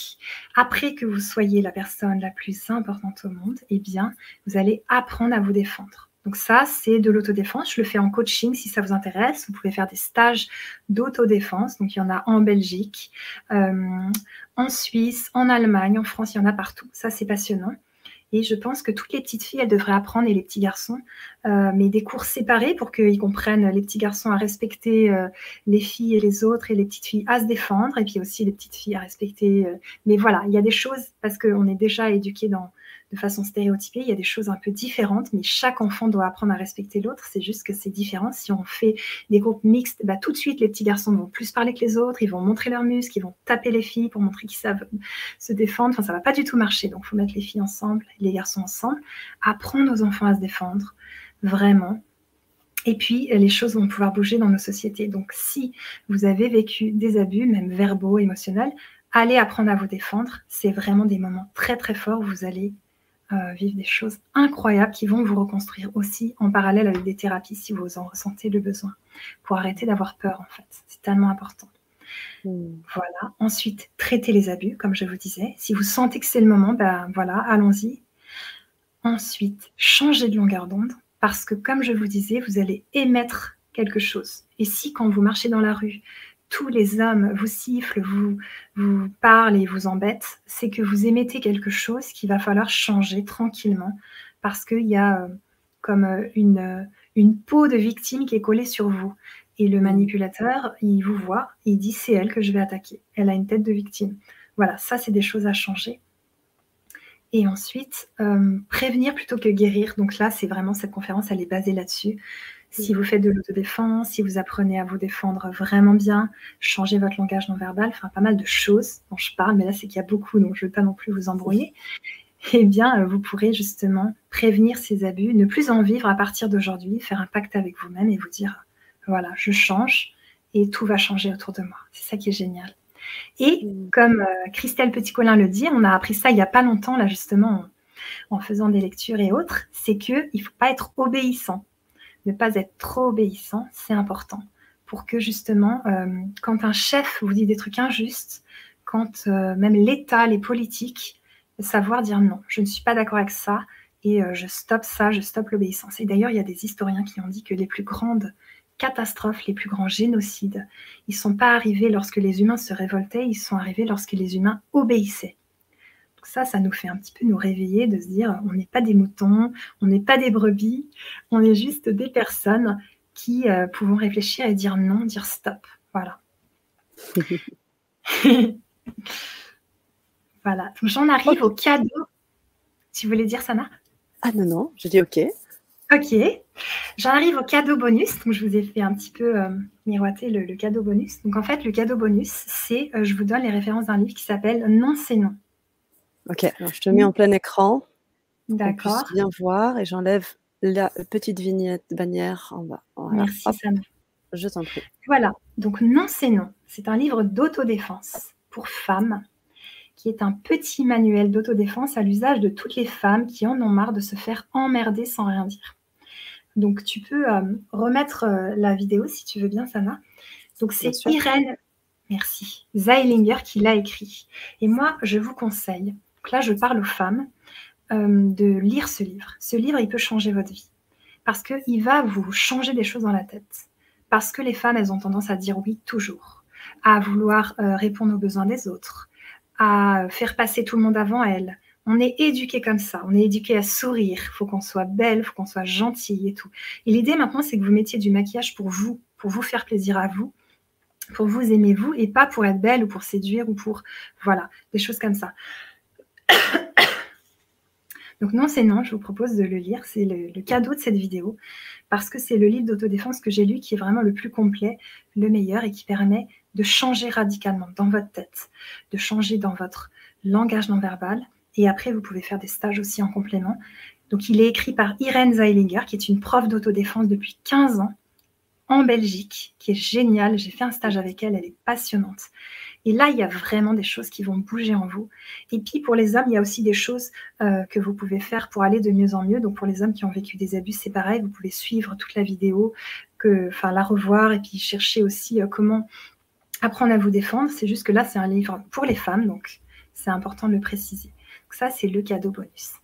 après que vous soyez la personne la plus importante au monde, eh bien, vous allez apprendre à vous défendre. Donc ça, c'est de l'autodéfense. Je le fais en coaching si ça vous intéresse. Vous pouvez faire des stages d'autodéfense. Donc il y en a en Belgique, euh, en Suisse, en Allemagne, en France, il y en a partout. Ça, c'est passionnant. Et je pense que toutes les petites filles, elles devraient apprendre, et les petits garçons, euh, mais des cours séparés pour qu'ils comprennent les petits garçons à respecter euh, les filles et les autres, et les petites filles à se défendre, et puis aussi les petites filles à respecter. Euh, mais voilà, il y a des choses, parce qu'on est déjà éduqué dans, de façon stéréotypée. Il y a des choses un peu différentes, mais chaque enfant doit apprendre à respecter l'autre. C'est juste que c'est différent. Si on fait des groupes mixtes, bah, tout de suite, les petits garçons vont plus parler que les autres, ils vont montrer leurs muscles, ils vont taper les filles pour montrer qu'ils savent se défendre. Enfin, ça va pas du tout marcher. Donc, faut mettre les filles ensemble, les garçons ensemble, apprendre aux enfants à se défendre, vraiment. Et puis, les choses vont pouvoir bouger dans nos sociétés. Donc, si vous avez vécu des abus, même verbaux, émotionnels, allez apprendre à vous défendre. C'est vraiment des moments très, très forts. Vous allez euh, vivre des choses incroyables qui vont vous reconstruire aussi en parallèle avec des thérapies si vous en ressentez le besoin, pour arrêter d'avoir peur en fait. C'est tellement important. Hmm. Voilà. Ensuite, traiter les abus, comme je vous disais. Si vous sentez que c'est le moment, ben voilà, allons-y. Ensuite, changer de longueur d'onde, parce que comme je vous disais, vous allez émettre quelque chose. Et si quand vous marchez dans la rue, tous les hommes vous sifflent, vous, vous parlent et vous embêtent, c'est que vous émettez quelque chose qu'il va falloir changer tranquillement parce qu'il y a euh, comme euh, euh, une peau de victime qui est collée sur vous. Et le manipulateur, il vous voit, il dit c'est elle que je vais attaquer. Elle a une tête de victime. Voilà, ça c'est des choses à changer. Et ensuite, prévenir plutôt que guérir. Donc là, c'est vraiment cette conférence, elle est basée là-dessus. Si vous faites de l'autodéfense, si vous apprenez à vous défendre vraiment bien, changer votre langage non verbal, enfin pas mal de choses dont je parle, mais là c'est qu'il y a beaucoup, donc je ne veux pas non plus vous embrouiller. Eh bien, euh, vous pourrez justement prévenir ces abus, ne plus en vivre à partir d'aujourd'hui, faire un pacte avec vous-même et vous dire voilà, je change et tout va changer autour de moi. C'est ça qui est génial. Et mm. comme euh, Christelle Petit-Colin le dit, on a appris ça il n'y a pas longtemps, là justement, en, en faisant des lectures et autres, c'est qu'il ne faut pas être obéissant ne pas être trop obéissant, c'est important pour que justement, euh, quand un chef vous dit des trucs injustes, quand euh, même l'État, les politiques, savoir dire non, je ne suis pas d'accord avec ça et euh, je stoppe ça, je stoppe l'obéissance. Et d'ailleurs, il y a des historiens qui ont dit que les plus grandes catastrophes, les plus grands génocides, ils ne sont pas arrivés lorsque les humains se révoltaient, ils sont arrivés lorsque les humains obéissaient ça, ça nous fait un petit peu nous réveiller, de se dire, on n'est pas des moutons, on n'est pas des brebis, on est juste des personnes qui euh, pouvons réfléchir et dire non, dire stop. Voilà. voilà. j'en arrive au cadeau. Tu voulais dire, Sana? Ah non, non, je dis OK. Ok. J'en arrive au cadeau bonus. Donc, je vous ai fait un petit peu euh, miroiter le, cadeau bonus. Donc, en fait, le cadeau bonus, c'est euh, je vous donne les références d'un livre qui s'appelle Non, c'est non. Ok, alors je te mets en plein écran. D'accord. bien voir et j'enlève la petite vignette bannière en bas. Merci Sam. Je t'en prie. Voilà, donc Non, c'est non. C'est un livre d'autodéfense pour femmes qui est un petit manuel d'autodéfense à l'usage de toutes les femmes qui en ont marre de se faire emmerder sans rien dire. Donc tu peux euh, remettre euh, la vidéo si tu veux bien, Sana. Donc c'est Irène, merci, Zeilinger qui l'a écrit. Et moi, je vous conseille donc là, je parle aux femmes euh, de lire ce livre. Ce livre, il peut changer votre vie parce qu'il va vous changer des choses dans la tête. Parce que les femmes, elles ont tendance à dire oui toujours, à vouloir euh, répondre aux besoins des autres, à faire passer tout le monde avant elles. On est éduqué comme ça, on est éduqué à sourire, il faut qu'on soit belle, il faut qu'on soit gentille et tout. Et l'idée maintenant, c'est que vous mettiez du maquillage pour vous, pour vous faire plaisir à vous, pour vous aimer vous, et pas pour être belle ou pour séduire ou pour, voilà, des choses comme ça. Donc non, c'est non, je vous propose de le lire. C'est le, cadeau de cette vidéo parce que c'est le livre d'autodéfense que j'ai lu qui est vraiment le plus complet, le meilleur et qui permet de changer radicalement dans votre tête, de changer dans votre langage non verbal. Et après, vous pouvez faire des stages aussi en complément. Donc il est écrit par Irène Zeilinger, qui est une prof d'autodéfense depuis 15 ans en Belgique, qui est géniale. J'ai fait un stage avec elle, elle est passionnante. Et là, il y a vraiment des choses qui vont bouger en vous. Et puis pour les hommes, il y a aussi des choses euh, que vous pouvez faire pour aller de mieux en mieux. Donc pour les hommes qui ont vécu des abus, c'est pareil, vous pouvez suivre toute la vidéo, enfin la revoir et puis chercher aussi euh, comment apprendre à vous défendre. C'est juste que là, c'est un livre pour les femmes, donc c'est important de le préciser. Ça, c'est le cadeau bonus.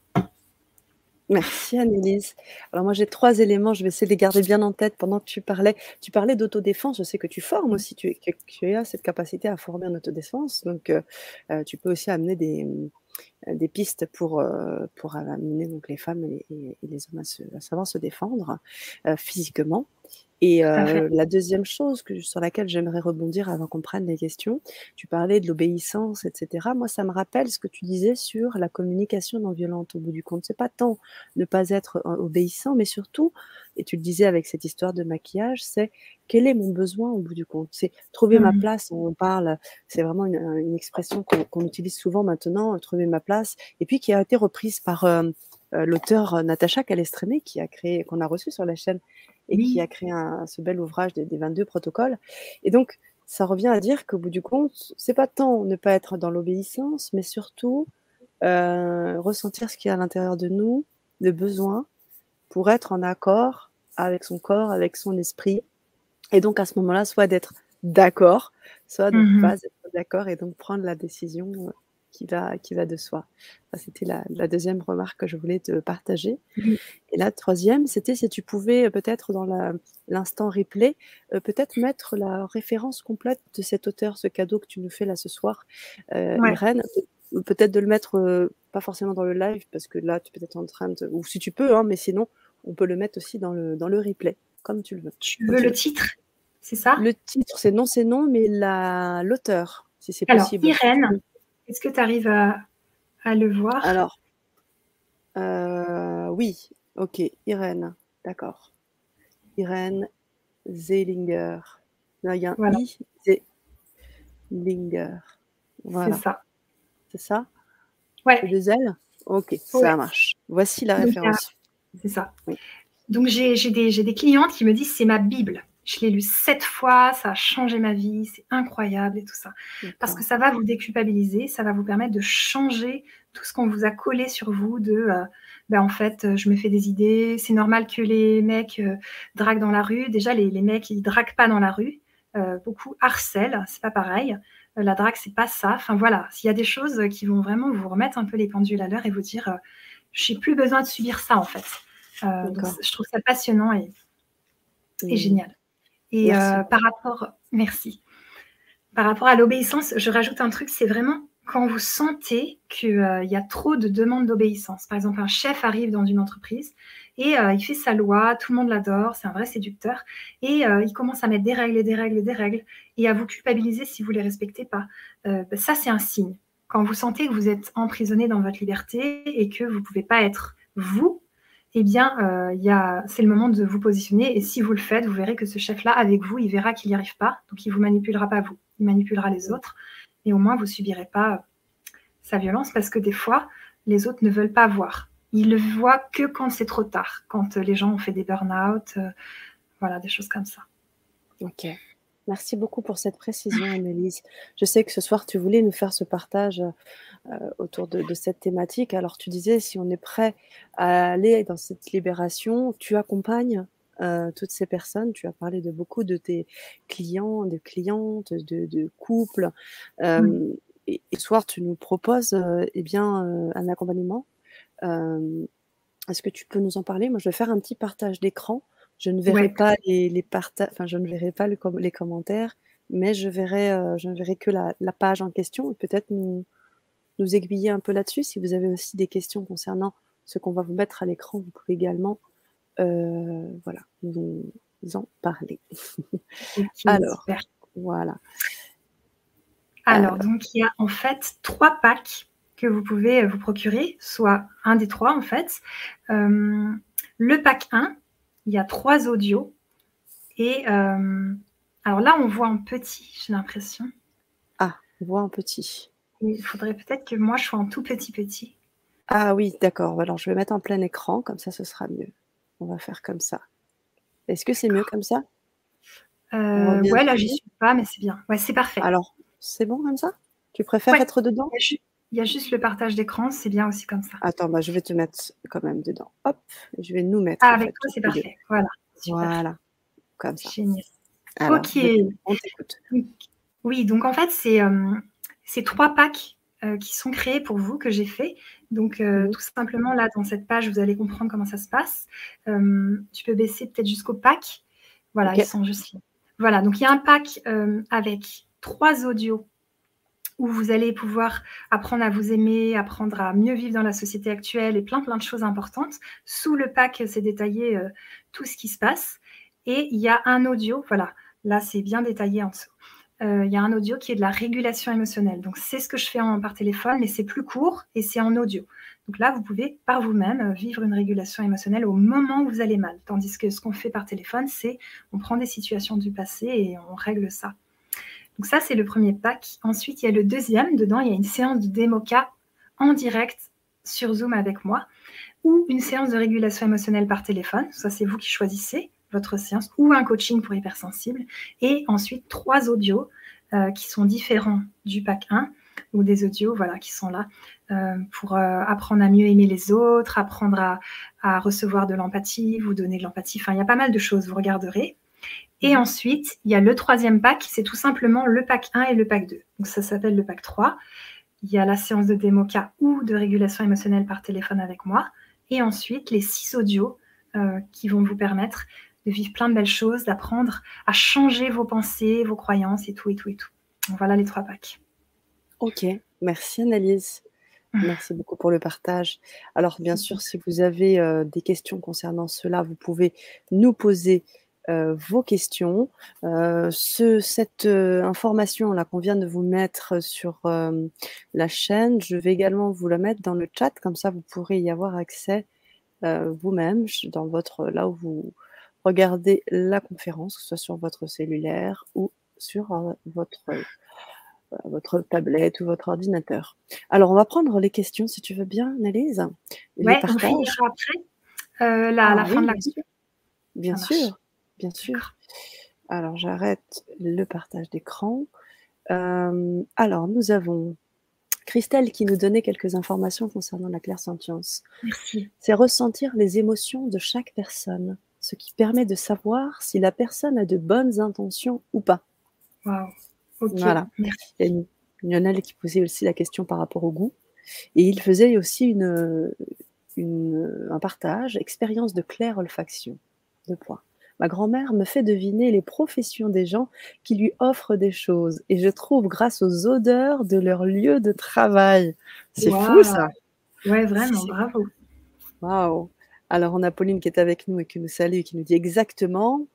Merci Annelise. Alors moi j'ai trois éléments, je vais essayer de les garder bien en tête pendant que tu parlais. Tu parlais d'autodéfense, je sais que tu formes aussi, tu, as cette capacité à former en autodéfense, donc euh, euh, tu peux aussi amener des, des pistes pour, pour amener donc, les femmes et, les hommes à, savoir se défendre physiquement. Et la deuxième chose que, sur laquelle j'aimerais rebondir avant qu'on prenne les questions, tu parlais de l'obéissance, etc. Moi, ça me rappelle ce que tu disais sur la communication non violente au bout du compte. C'est pas tant ne pas être obéissant, mais surtout, et tu le disais avec cette histoire de maquillage, c'est quel est mon besoin au bout du compte? C'est trouver ma mmh. place. On parle, c'est vraiment une, expression qu'on utilise souvent maintenant, trouver ma place, et puis qui a été reprise par l'auteur Natacha Calestrémé, qui a créé, qu'on a reçu sur la chaîne et qui a créé ce bel ouvrage des, 22 protocoles. Et donc, ça revient à dire qu'au bout du compte, c'est pas tant ne pas être dans l'obéissance, mais surtout euh, ressentir ce qu'il y a à l'intérieur de nous, de besoin, pour être en accord avec son corps, avec son esprit. Et donc, à ce moment-là, soit d'être d'accord, soit de ne mmh pas être d'accord et donc prendre la décision euh, qui va, qui va de soi. c'était la, deuxième remarque que je voulais te partager. Et la troisième, c'était si tu pouvais euh, peut-être dans l'instant replay, euh, peut-être mettre la référence complète de cet auteur, ce cadeau que tu nous fais là ce soir, euh, Irène. Peut-être de le mettre, euh, pas forcément dans le live, parce que là, tu peux être en train de. Ou si tu peux, hein, mais sinon, on peut le mettre aussi dans le, dans le replay, comme tu le veux. Tu veux le titre C'est ça? Le titre, c'est non, c'est non, mais l'auteur, si c'est possible. Irène, est-ce que tu arrives à, le voir? Alors, euh, oui, ok, Irène, d'accord. Irène Zelinger. il y a un voilà. I, Zelinger. Voilà. C'est ça. C'est ça? Ouais. deux L? Ok, ça marche. Voici la référence. C'est ça. Donc, j'ai des, des clientes qui me disent c'est ma Bible. Je l'ai lu sept fois, ça a changé ma vie, c'est incroyable et tout ça. Parce que ça va vous déculpabiliser, ça va vous permettre de changer tout ce qu'on vous a collé sur vous de euh, ben en fait, euh, je me fais des idées, c'est normal que les mecs euh, draguent dans la rue. Déjà, les, les mecs, ils draguent pas dans la rue. beaucoup harcèlent, c'est pas pareil. la drague, c'est pas ça. Enfin voilà, s'il y a des choses qui vont vraiment vous remettre un peu les pendules à l'heure et vous dire, je n'ai plus besoin de subir ça en fait. je trouve ça passionnant et, et génial. Et euh, par rapport, merci. Par rapport à l'obéissance, je rajoute un truc, c'est vraiment quand vous sentez qu'il euh, y a trop de demandes d'obéissance. Par exemple, un chef arrive dans une entreprise et euh, il fait sa loi, tout le monde l'adore, c'est un vrai séducteur, et il commence à mettre des règles et des règles et des règles, et à vous culpabiliser si vous ne les respectez pas. Ça, c'est un signe. Quand vous sentez que vous êtes emprisonné dans votre liberté et que vous ne pouvez pas être vous, eh bien, euh, c'est le moment de vous positionner. Et si vous le faites, vous verrez que ce chef-là, avec vous, il verra qu'il n'y arrive pas. Donc, il ne vous manipulera pas vous. Il manipulera les autres. Et au moins, vous ne subirez pas sa violence parce que des fois, les autres ne veulent pas voir. Ils le voient que quand c'est trop tard, quand les gens ont fait des burn-out, euh, voilà, des choses comme ça. Ok. Merci beaucoup pour cette précision, Annelise. Je sais que ce soir, tu voulais nous faire ce partage euh, autour de, cette thématique. Alors, tu disais, si on est prêt à aller dans cette libération, tu accompagnes euh, toutes ces personnes. Tu as parlé de beaucoup de tes clients, de clientes, de, couples. Euh, et, ce soir, tu nous proposes eh bien, un accompagnement. Est-ce que tu peux nous en parler? Moi, je vais faire un petit partage d'écran je ne verrai pas les, les enfin, je ne verrai pas les commentaires, mais je verrai, euh, je ne verrai que la, page en question et peut-être nous, nous aiguiller un peu là-dessus. Si vous avez aussi des questions concernant ce qu'on va vous mettre à l'écran, vous pouvez également, euh, voilà, nous en parler. Alors, voilà. Alors, euh. donc il y a en fait trois packs que vous pouvez vous procurer, soit un des trois en fait. le pack 1, il y a trois audios. Et euh, alors là, on voit en petit, j'ai l'impression. Ah, on voit en petit. Il faudrait peut-être que moi, je sois en tout petit petit. Ah oui, d'accord. Alors, je vais mettre en plein écran, comme ça, ce sera mieux. On va faire comme ça. Est-ce que c'est mieux comme ça? Euh, Ouais, là, j'y suis pas, mais c'est bien. Ouais, c'est parfait. Alors, c'est bon comme ça? Tu préfères être dedans? Il y a juste le partage d'écran, c'est bien aussi comme ça. Attends, bah, je vais te mettre quand même dedans. Hop, je vais nous mettre. Ah, avec toi, c'est parfait. Voilà. Voilà. Comme ça. Génial. ok. On t'écoute. Oui, donc en fait, c'est euh, trois packs euh, qui sont créés pour vous que j'ai fait. Donc, euh, tout simplement, là, dans cette page, vous allez comprendre comment ça se passe. tu peux baisser peut-être jusqu'au pack. Voilà, ils sont juste là. Voilà, donc il y a un pack avec trois audios où vous allez pouvoir apprendre à vous aimer, apprendre à mieux vivre dans la société actuelle et plein plein de choses importantes. Sous le pack, c'est détaillé euh, tout ce qui se passe. Et il y a un audio, voilà, là c'est bien détaillé en dessous. Euh, il y a un audio qui est de la régulation émotionnelle. Donc c'est ce que je fais en, par téléphone, mais c'est plus court et c'est en audio. Donc là, vous pouvez par vous-même euh, vivre une régulation émotionnelle au moment où vous allez mal. Tandis que ce qu'on fait par téléphone, c'est on prend des situations du passé et on règle ça. Donc ça, c'est le premier pack. Ensuite, il y a le deuxième. Dedans, il y a une séance de démoca en direct sur Zoom avec moi ou une séance de régulation émotionnelle par téléphone. Ça, c'est vous qui choisissez votre séance ou un coaching pour hypersensible. Et ensuite, trois audios euh, qui sont différents du pack 1 ou des audios voilà, qui sont là euh, pour euh, apprendre à mieux aimer les autres, apprendre à, à recevoir de l'empathie, vous donner de l'empathie. Enfin, il y a pas mal de choses, vous regarderez. Et mhm. ensuite, il y a le troisième pack, c'est tout simplement le pack 1 et le pack 2. Donc ça s'appelle le pack 3. Il y a la séance de démoca ou de régulation émotionnelle par téléphone avec moi. Et ensuite, les six audios euh, qui vont vous permettre de vivre plein de belles choses, d'apprendre à changer vos pensées, vos croyances et tout et tout et tout. Donc voilà les trois packs. Ok, merci Annalise. Merci beaucoup pour le partage. Alors bien sûr, si vous avez euh, des questions concernant cela, vous pouvez nous poser euh, vos questions. Euh, ce, cette euh, information-là qu'on vient de vous mettre sur la chaîne, je vais également vous la mettre dans le chat, comme ça vous pourrez y avoir accès vous-même, dans votre là où vous regardez la conférence, que ce soit sur votre cellulaire ou sur votre votre tablette ou votre ordinateur. Alors, on va prendre les questions, si tu veux bien, Annelise. Oui, on finira après la, la ah fin de la question. Bien sûr bien sûr. Alors, j'arrête le partage d'écran. Euh, alors, nous avons Christelle qui nous donnait quelques informations concernant la clairsentience. Merci. C'est ressentir les émotions de chaque personne, ce qui permet de savoir si la personne a de bonnes intentions ou pas. Wow. Voilà. Merci. Il y a Lionel qui posait aussi la question par rapport au goût. Et il faisait aussi une, une un partage, expérience de claire olfaction. Deux points. Ma grand-mère me fait deviner les professions des gens qui lui offrent des choses et je trouve grâce aux odeurs de leur lieu de travail. C'est fou ça. Ouais, vraiment, bravo. Waouh. Alors on a Pauline qui est avec nous et qui nous salue et qui nous dit exactement.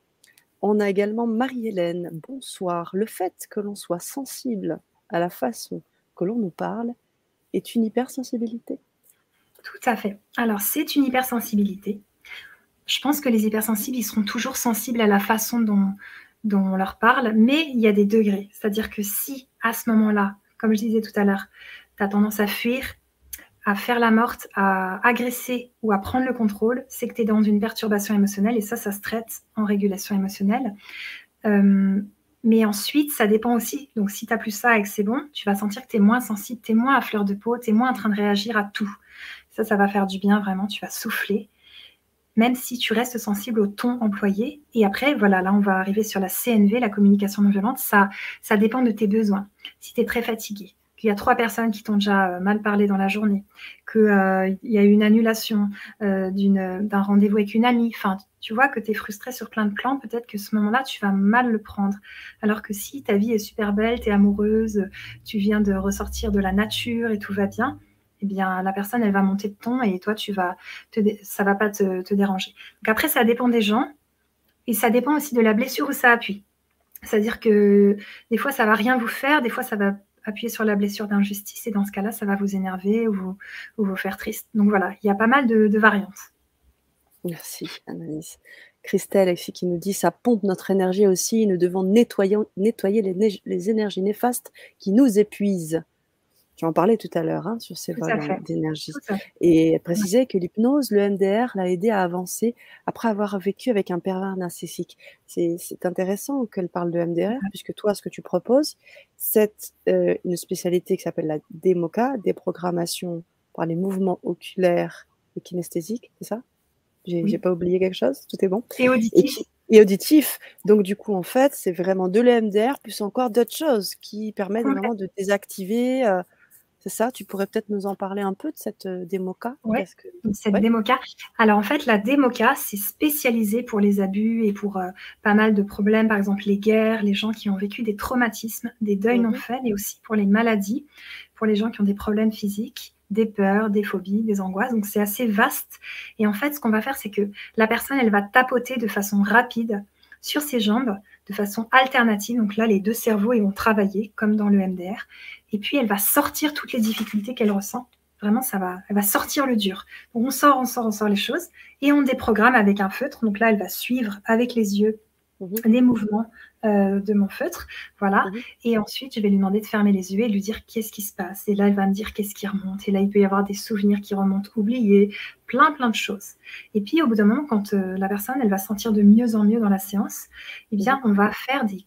On a également Marie-Hélène. Bonsoir. Le fait que l'on soit sensible à la façon que l'on nous parle est une hypersensibilité. Tout à fait. Alors c'est une hypersensibilité je pense que les hypersensibles, ils seront toujours sensibles à la façon dont, on leur parle, mais il y a des degrés. C'est-à-dire que si, à ce moment-là, comme je disais tout à l'heure, tu as tendance à fuir, à faire la morte, à agresser ou à prendre le contrôle, c'est que tu es dans une perturbation émotionnelle et ça, ça se traite en régulation émotionnelle. Euh, mais ensuite, ça dépend aussi. Donc, si tu plus ça et que c'est bon, tu vas sentir que tu es moins sensible, tu es moins à fleur de peau, tu es moins en train de réagir à tout. Ça, ça va faire du bien vraiment. Tu vas souffler même si tu restes sensible au ton employé. Et après, voilà, là, on va arriver sur la CNV, la communication non violente. Ça, ça dépend de tes besoins. Si tu es très fatigué, qu'il y a trois personnes qui t'ont déjà euh, mal parlé dans la journée, qu'il euh, y a eu une annulation euh, d'un rendez-vous avec une amie, enfin, tu vois que tu es frustré sur plein de plans, peut-être que ce moment-là, tu vas mal le prendre. Alors que si ta vie est super belle, tu es amoureuse, tu viens de ressortir de la nature et tout va bien, eh bien, la personne, elle va monter de ton et toi, tu vas ça va pas te, déranger. Donc après, ça dépend des gens et ça dépend aussi de la blessure où ça appuie. C'est-à-dire que des fois, ça va rien vous faire, des fois, ça va appuyer sur la blessure d'injustice et dans ce cas-là, ça va vous énerver ou vous, faire triste. Donc voilà, il y a pas mal de, variantes. Merci, Annalise. Christelle qui nous dit ça pompe notre énergie aussi. Nous devons nettoyer les énergies néfastes qui nous épuisent. Tu en parlais tout à l'heure hein, sur ces vols d'énergie. Et préciser que l'hypnose, le MDR, l'a aidé à avancer après avoir vécu avec un pervers narcissique. C'est intéressant qu'elle parle de MDR, puisque toi, ce que tu proposes, c'est euh, une spécialité qui s'appelle la DEMOCA, déprogrammation par les mouvements oculaires et kinesthésiques, c'est ça? J'ai pas oublié quelque chose? Tout est bon? Et auditif. Et, auditif. Donc, du coup, en fait, c'est vraiment de l'EMDR plus encore d'autres choses qui permettent vraiment de désactiver. Euh, C'est ça Tu pourrais peut-être nous en parler un peu de cette euh, démoca Oui, cette démoca. Alors en fait, la démoca, c'est spécialisé pour les abus et pour euh, pas mal de problèmes, par exemple les guerres, les gens qui ont vécu des traumatismes, des deuils non mhm. faits, mais aussi pour les maladies, pour les gens qui ont des problèmes physiques des peurs, des phobies, des angoisses. Donc c'est assez vaste. Et en fait, ce qu'on va faire, c'est que la personne, elle va tapoter de façon rapide sur ses jambes, de façon alternative. Donc là, les deux cerveaux, ils vont travailler comme dans le MDR. Et puis, elle va sortir toutes les difficultés qu'elle ressent. Vraiment, ça va, elle va sortir le dur. Donc, on sort, on sort, on sort les choses et on déprogramme avec un feutre. Donc là, elle va suivre avec les yeux. Les mouvements euh, de mon feutre. Voilà. Mhm. Et ensuite, je vais lui demander de fermer les yeux et lui dire qu'est-ce qui se passe. Et là, elle va me dire qu'est-ce qui remonte. Et là, il peut y avoir des souvenirs qui remontent oubliés, plein, plein de choses. Et puis, au bout d'un moment, quand euh, la personne, elle va sentir de mieux en mieux dans la séance, eh bien, mhm. on va faire des,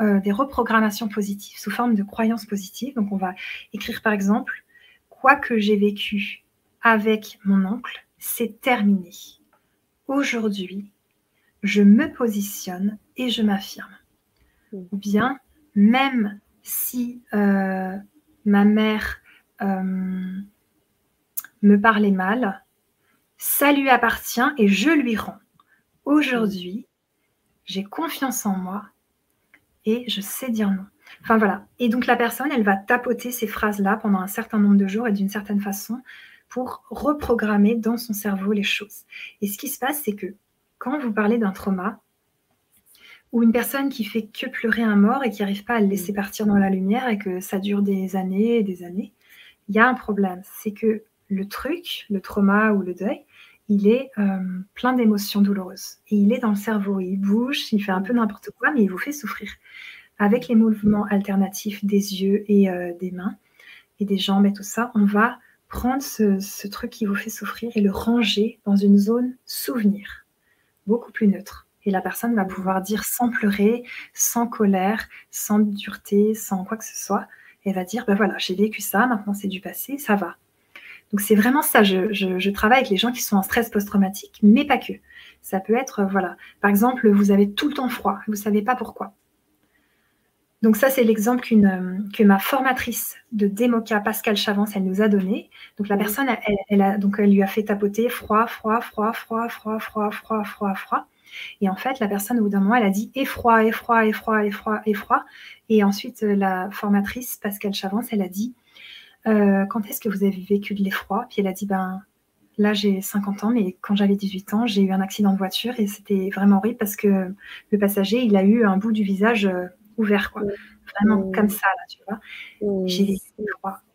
euh, des reprogrammations positives sous forme de croyances positives. Donc, on va écrire, par exemple, quoi que j'ai vécu avec mon oncle, c'est terminé. Aujourd'hui, je me positionne et je m'affirme. Mm. Ou bien, même si euh, ma mère euh, me parlait mal, ça lui appartient et je lui rends. Aujourd'hui, j'ai confiance en moi et je sais dire non. Enfin voilà. Et donc la personne, elle va tapoter ces phrases-là pendant un certain nombre de jours et d'une certaine façon pour reprogrammer dans son cerveau les choses. Et ce qui se passe, c'est que quand vous parlez d'un trauma, ou une personne qui fait que pleurer un mort et qui n'arrive pas à le laisser mm. partir dans la lumière et que ça dure des années et des années, il y a un problème. C'est que le truc, le trauma ou le deuil, il est euh, plein d'émotions douloureuses. Et il est dans le cerveau, il bouge, il fait un peu n'importe quoi, mais il vous fait souffrir. Avec les mouvements alternatifs des yeux et euh, des mains et des jambes et tout ça, on va prendre ce truc qui vous fait souffrir et le ranger dans une zone souvenir beaucoup plus neutre. Et la personne va pouvoir dire sans pleurer, sans colère, sans dureté, sans quoi que ce soit. Elle va dire, ben voilà, j'ai vécu ça, maintenant c'est du passé, ça va. Donc c'est vraiment ça, je, travaille avec les gens qui sont en stress post-traumatique, mais pas que. Ça peut être, voilà, par exemple, vous avez tout le temps froid, vous ne savez pas pourquoi. Donc ça, c'est l'exemple que ma formatrice de Démoca, Pascal Chavance, elle nous a donné. Donc la personne, elle, a, donc elle lui a fait tapoter froid, froid, froid, froid, froid, froid, froid, froid, froid. Et en fait, la personne, au bout d'un moment, elle a dit effroi, effroi, effroi, effroi, effroi. Et ensuite, la formatrice, Pascal Chavance, elle a dit euh, quand est-ce que vous avez vécu de l'effroi? Puis elle a dit ben là, j'ai 50 ans, mais quand j'avais 18 ans, j'ai eu un accident de voiture et c'était vraiment horrible parce que le passager, il a eu un bout du visage euh, ouvert, quoi. Vraiment comme ça, là, tu vois. J'ai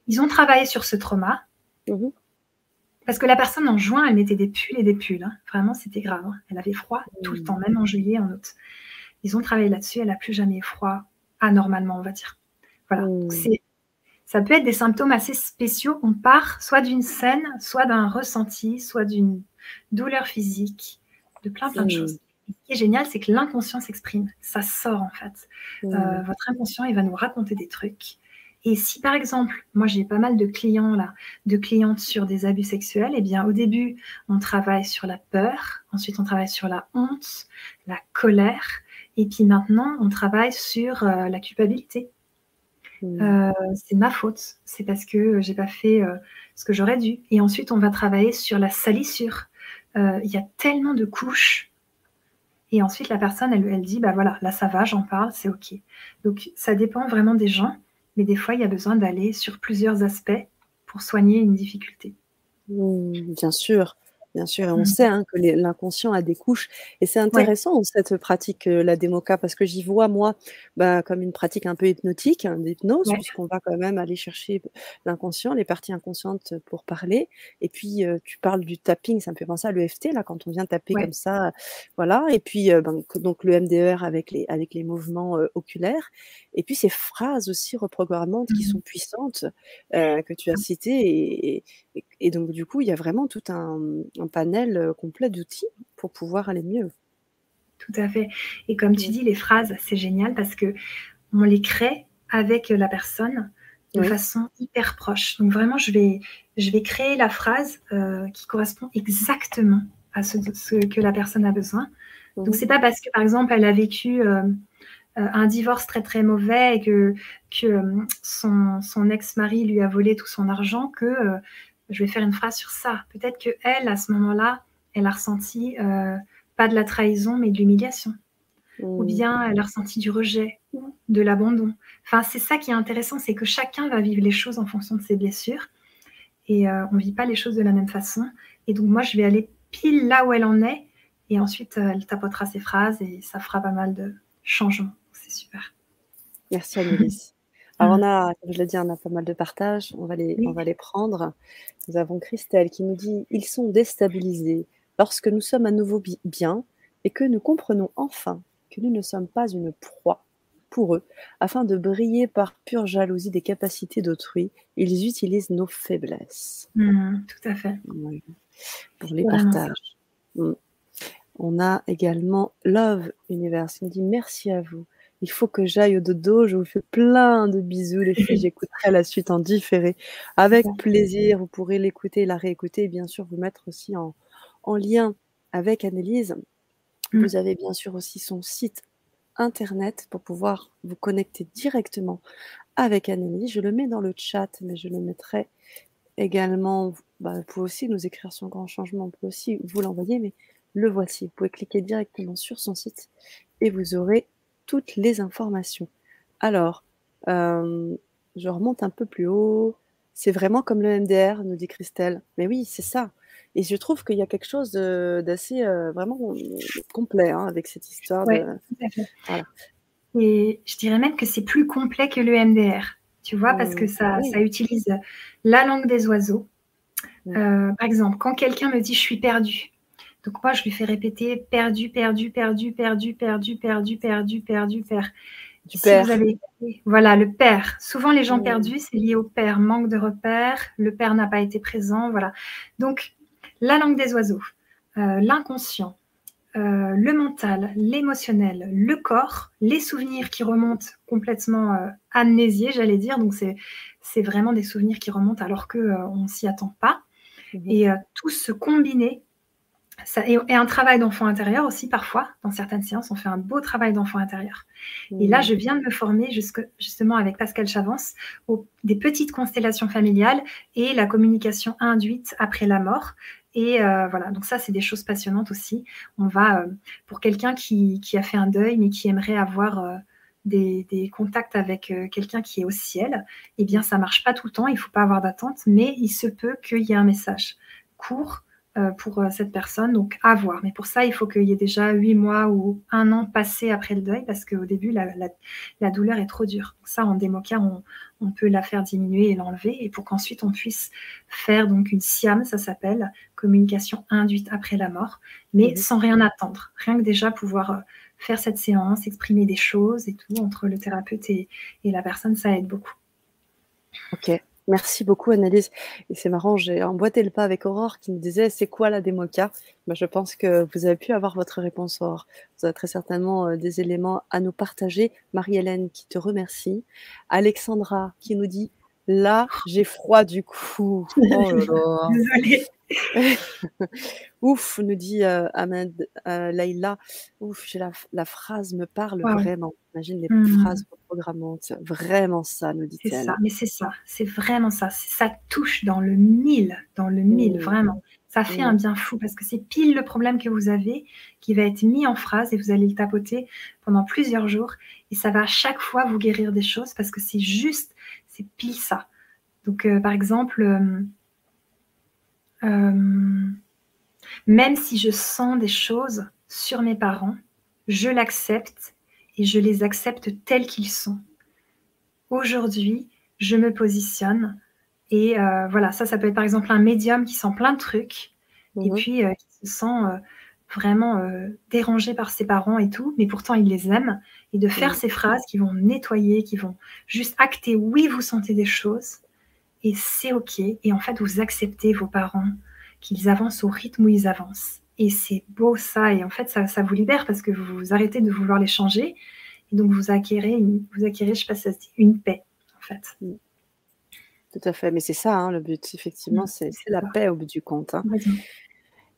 Ils ont travaillé sur ce trauma. Mhm. Parce que la personne en juin, elle mettait des pulls et des pulls. Hein. Vraiment, c'était grave. Hein. Elle avait froid tout le temps, même en juillet, en août. Ils ont travaillé là-dessus. Elle n'a plus jamais froid anormalement, on va dire. Voilà. ça peut être des symptômes assez spéciaux. On part soit d'une scène, soit d'un ressenti, soit d'une douleur physique, de plein plein de choses ce qui est génial, c'est que l'inconscient s'exprime. Ça sort en fait. Mmh. Euh, votre inconscient, il va nous raconter des trucs. Et si par exemple, moi j'ai pas mal de clients là, de clientes sur des abus sexuels, eh bien au début, on travaille sur la peur, ensuite on travaille sur la honte, la colère, et puis maintenant on travaille sur euh, la culpabilité. Mmh. Euh, c'est ma faute, c'est parce que j'ai pas fait ce que j'aurais dû. Et ensuite on va travailler sur la salissure. Il y a tellement de couches et ensuite, la personne, elle, elle dit, bah voilà, là ça va, j'en parle, c'est OK. Donc ça dépend vraiment des gens, mais des fois, il y a besoin d'aller sur plusieurs aspects pour soigner une difficulté. Mmh, bien sûr. Bien sûr, et on mmh. sait hein, que l'inconscient a des couches. Et c'est intéressant cette pratique, euh, la démoca, parce que j'y vois, moi, bah, comme une pratique un peu hypnotique, hein, d'hypnose, puisqu'on va quand même aller chercher l'inconscient, les parties inconscientes pour parler. Et puis, euh, tu parles du tapping, ça me fait penser à l'EFT, là, quand on vient taper comme ça. Voilà. Et puis, euh, ben, donc, le MDR avec les, avec les mouvements oculaires. Et puis, ces phrases aussi reprogrammantes qui mmh sont puissantes, que tu as citées. Et, et, donc, du coup, il y a vraiment tout un un panel complet d'outils pour pouvoir aller mieux. Tout à fait. Et comme tu dis, les phrases, c'est génial parce que on les crée avec la personne de façon hyper proche. Donc vraiment, je vais, je vais créer la phrase qui correspond exactement à ce, que la personne a besoin. Donc c'est pas parce que par exemple elle a vécu un divorce très très mauvais et que, que son, son ex-mari lui a volé tout son argent que je vais faire une phrase sur ça. Peut-être que elle, à ce moment-là, elle a ressenti pas de la trahison, mais de l'humiliation. Ou mmh. bien elle a ressenti du rejet ou de l'abandon. Enfin, c'est ça qui est intéressant, c'est que chacun va vivre les choses en fonction de ses blessures. Et on ne vit pas les choses de la même façon. Et donc, moi, je vais aller pile là où elle en est. Et ensuite, elle tapotera ses phrases et ça fera pas mal de changements. C'est super. Merci, Annelise. Alors, on a, comme je l'ai dit, on a pas mal de partages. On va les, on va les prendre. Nous avons Christelle qui nous dit Ils sont déstabilisés lorsque nous sommes à nouveau bien et que nous comprenons enfin que nous ne sommes pas une proie pour eux, afin de briller par pure jalousie des capacités d'autrui, ils utilisent nos faiblesses. Mmh, tout à fait. Pour les partages. Mmh. On a également Love Universe qui nous dit merci à vous. Il faut que j'aille au dodo. Je vous fais plein de bisous, les filles. J'écouterai la suite en différé. Avec plaisir. Vous pourrez l'écouter, la réécouter et bien sûr vous mettre aussi en, en lien avec Annelise. Mmh. Vous avez bien sûr aussi son site internet pour pouvoir vous connecter directement avec Annelise. Je le mets dans le chat, mais je le mettrai également. Bah, vous pouvez aussi nous écrire son grand changement, on peut aussi vous l'envoyer, mais le voici. Vous pouvez cliquer directement sur son site et vous aurez toutes les informations. Alors, euh, je remonte un peu plus haut. C'est vraiment comme le MDR, nous dit Christelle. Mais oui, c'est ça. Et je trouve qu'il y a quelque chose d'assez euh, vraiment complet hein, avec cette histoire. Oui, tout à fait. Et je dirais même que c'est plus complet que le MDR, tu vois, parce que mmh. ça, ça utilise la langue des oiseaux. Mmh. Euh, par exemple, quand quelqu'un me dit je suis perdu, donc moi je lui fais répéter perdu, perdu, perdu, perdu, perdu, perdu, perdu, perdu, perdu. Du père. voilà, le père. Souvent, les gens perdus, c'est lié au père. Manque de repères, le père n'a pas été présent, voilà. Donc, la langue des oiseaux, euh, l'inconscient, euh, le mental, l'émotionnel, le corps, les souvenirs qui remontent complètement euh, amnésiés, j'allais dire. Donc, c'est vraiment des souvenirs qui remontent alors qu'on on ne s'y attend pas. Mmh et tout se combiner et, un travail d'enfant intérieur aussi, parfois, dans certaines séances, on fait un beau travail d'enfant intérieur. Et là, je viens de me former justement avec Pascal Chavance aux, des petites constellations familiales et la communication induite après la mort. Et euh, voilà, donc ça, c'est des choses passionnantes aussi. On va, euh, pour quelqu'un qui, a fait un deuil, mais qui aimerait avoir euh, des, contacts avec quelqu'un qui est au ciel, eh bien, ça marche pas tout le temps, il faut pas avoir d'attente, mais il se peut qu'il y ait un message court pour euh, cette personne, donc à voir. Mais pour ça, il faut qu'il y ait déjà huit mois ou un an passé après le deuil, parce qu'au début, la, douleur est trop dure. ça, en démocar, on, on peut la faire diminuer et l'enlever, et pour qu'ensuite on puisse faire donc une SIAM, ça s'appelle, communication induite après la mort, mais mhm. sans rien attendre. Rien que déjà pouvoir euh, faire cette séance, exprimer des choses et tout entre le thérapeute et, et la personne, ça aide beaucoup. Ok. Merci beaucoup, Annelise. Et c'est marrant, j'ai emboîté le pas avec Aurore qui me disait c'est quoi la démoca bah, Je pense que vous avez pu avoir votre réponse, Aurore. Vous avez très certainement euh, des éléments à nous partager. Marie-Hélène qui te remercie. Alexandra qui nous dit là, j'ai froid du coup. Oh Désolée. Ouf, nous dit euh, Ahmed euh, Laïla. Ouf, la, la, phrase me parle vraiment. Imagine les mmh. phrases programmantes. Vraiment ça, nous dit-elle. C'est ça, mais c'est ça. C'est vraiment ça. Ça touche dans le mille, dans le mille, mmh. vraiment. Ça fait un mmh. bien fou parce que c'est pile le problème que vous avez qui va être mis en phrase et vous allez le tapoter pendant plusieurs jours et ça va à chaque fois vous guérir des choses parce que c'est juste, c'est pile ça. Donc, euh, par exemple, euh, euh, même si je sens des choses sur mes parents, je l'accepte et je les accepte tels qu'ils sont. Aujourd'hui, je me positionne et voilà, ça, ça peut être par exemple un médium qui sent plein de trucs et mhm. puis qui se sent vraiment dérangé par ses parents et tout, mais pourtant il les aime. Et de faire ces phrases qui vont nettoyer, qui vont juste acter, oui, vous sentez des choses, et c'est OK. Et en fait, vous acceptez vos parents, qu'ils avancent au rythme où ils avancent. Et c'est beau ça. Et en fait, ça, ça, vous libère parce que vous, arrêtez de vouloir les changer. Et donc, vous acquérez, une, vous acquérez je sais pas si ça se dit, une paix, en fait. Tout à fait. Mais c'est ça, hein, le but. Effectivement, c'est la paix au bout du compte. Hein.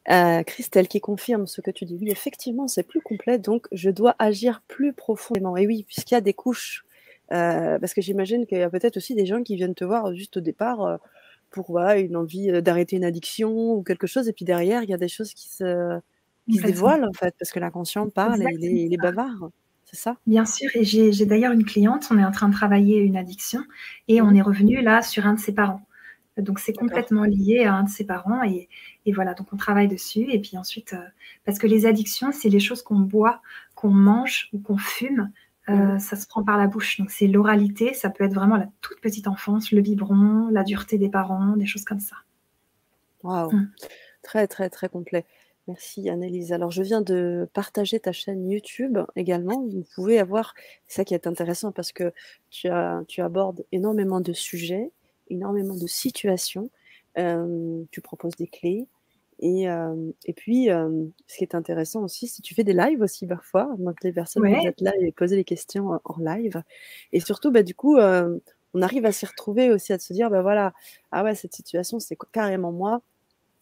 Euh, Christelle qui confirme ce que tu dis. Oui, effectivement, c'est plus complet, donc je dois agir plus profondément. Et oui, puisqu'il y a des couches, euh, parce que j'imagine qu'il y a peut-être aussi des gens qui viennent te voir juste au départ euh, pour voilà, une envie d'arrêter une addiction ou quelque chose, et puis derrière, il y a des choses qui se, qui se dévoilent, en fait, parce que l'inconscient parle et il est, bavard. C'est ça? Bien sûr, et j'ai d'ailleurs une cliente, on est en train de travailler une addiction, et on est revenu là sur un de ses parents. Donc c'est complètement lié à un de ses parents et, voilà, donc on travaille dessus. Et puis ensuite, euh, parce que les addictions, c'est les choses qu'on boit, qu'on mange ou qu'on fume, euh, mmh. ça se prend par la bouche. Donc c'est l'oralité, ça peut être vraiment la toute petite enfance, le biberon, la dureté des parents, des choses comme ça. Waouh, mmh. très très très complet. Merci Annelise. Alors je viens de partager ta chaîne YouTube également. Vous pouvez avoir, c'est ça qui est intéressant parce que tu, as, tu abordes énormément de sujets énormément de situations. Euh, tu proposes des clés. Et, euh, et puis, euh, ce qui est intéressant aussi, si tu fais des lives aussi parfois, donc les personnes qui être là et poser des questions en live. Et surtout, bah, du coup, on arrive à s'y retrouver aussi, à se dire, bah voilà, ah ouais, cette situation, c'est carrément moi.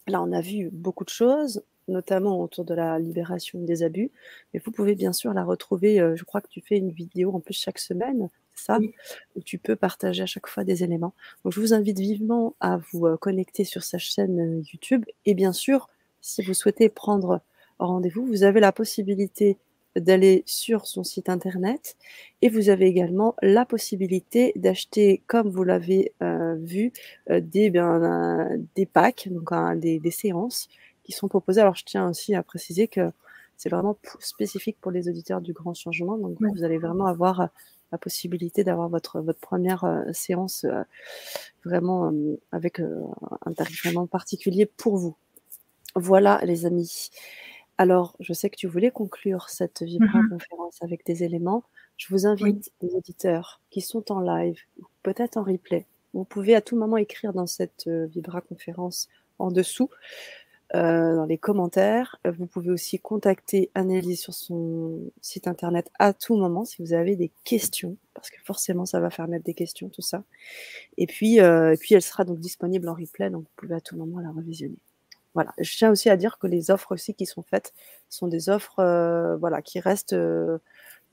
Là, on a vu beaucoup de choses, notamment autour de la libération des abus. Mais vous pouvez bien sûr la retrouver. je crois que tu fais une vidéo en plus chaque semaine ça, où tu peux partager à chaque fois des éléments. Donc, je vous invite vivement à vous euh, connecter sur sa chaîne euh, YouTube. Et bien sûr, si vous souhaitez prendre rendez-vous, vous avez la possibilité d'aller sur son site internet et vous avez également la possibilité d'acheter, comme vous l'avez euh, vu, des, ben, des packs, donc des, des, séances qui sont proposées. Alors je tiens aussi à préciser que c'est vraiment spécifique pour les auditeurs du grand changement, donc vous allez vraiment avoir la possibilité d'avoir votre, votre première euh, séance euh, vraiment euh, avec un tarif vraiment particulier pour vous. Voilà, les amis. Alors, je sais que tu voulais conclure cette Vibra mmh conférence avec des éléments. Je vous invite, les auditeurs qui sont en live, peut-être en replay, vous pouvez à tout moment écrire dans cette Vibra conférence en dessous euh, dans les commentaires. Vous pouvez aussi contacter Annelise sur son site internet à tout moment si vous avez des questions, parce que forcément ça va faire mettre des questions, tout ça. Et puis, euh, et puis elle sera donc disponible en replay, donc vous pouvez à tout moment la revisionner. Voilà. Je tiens aussi à dire que les offres aussi qui sont faites sont des offres, euh, voilà, qui restent, euh,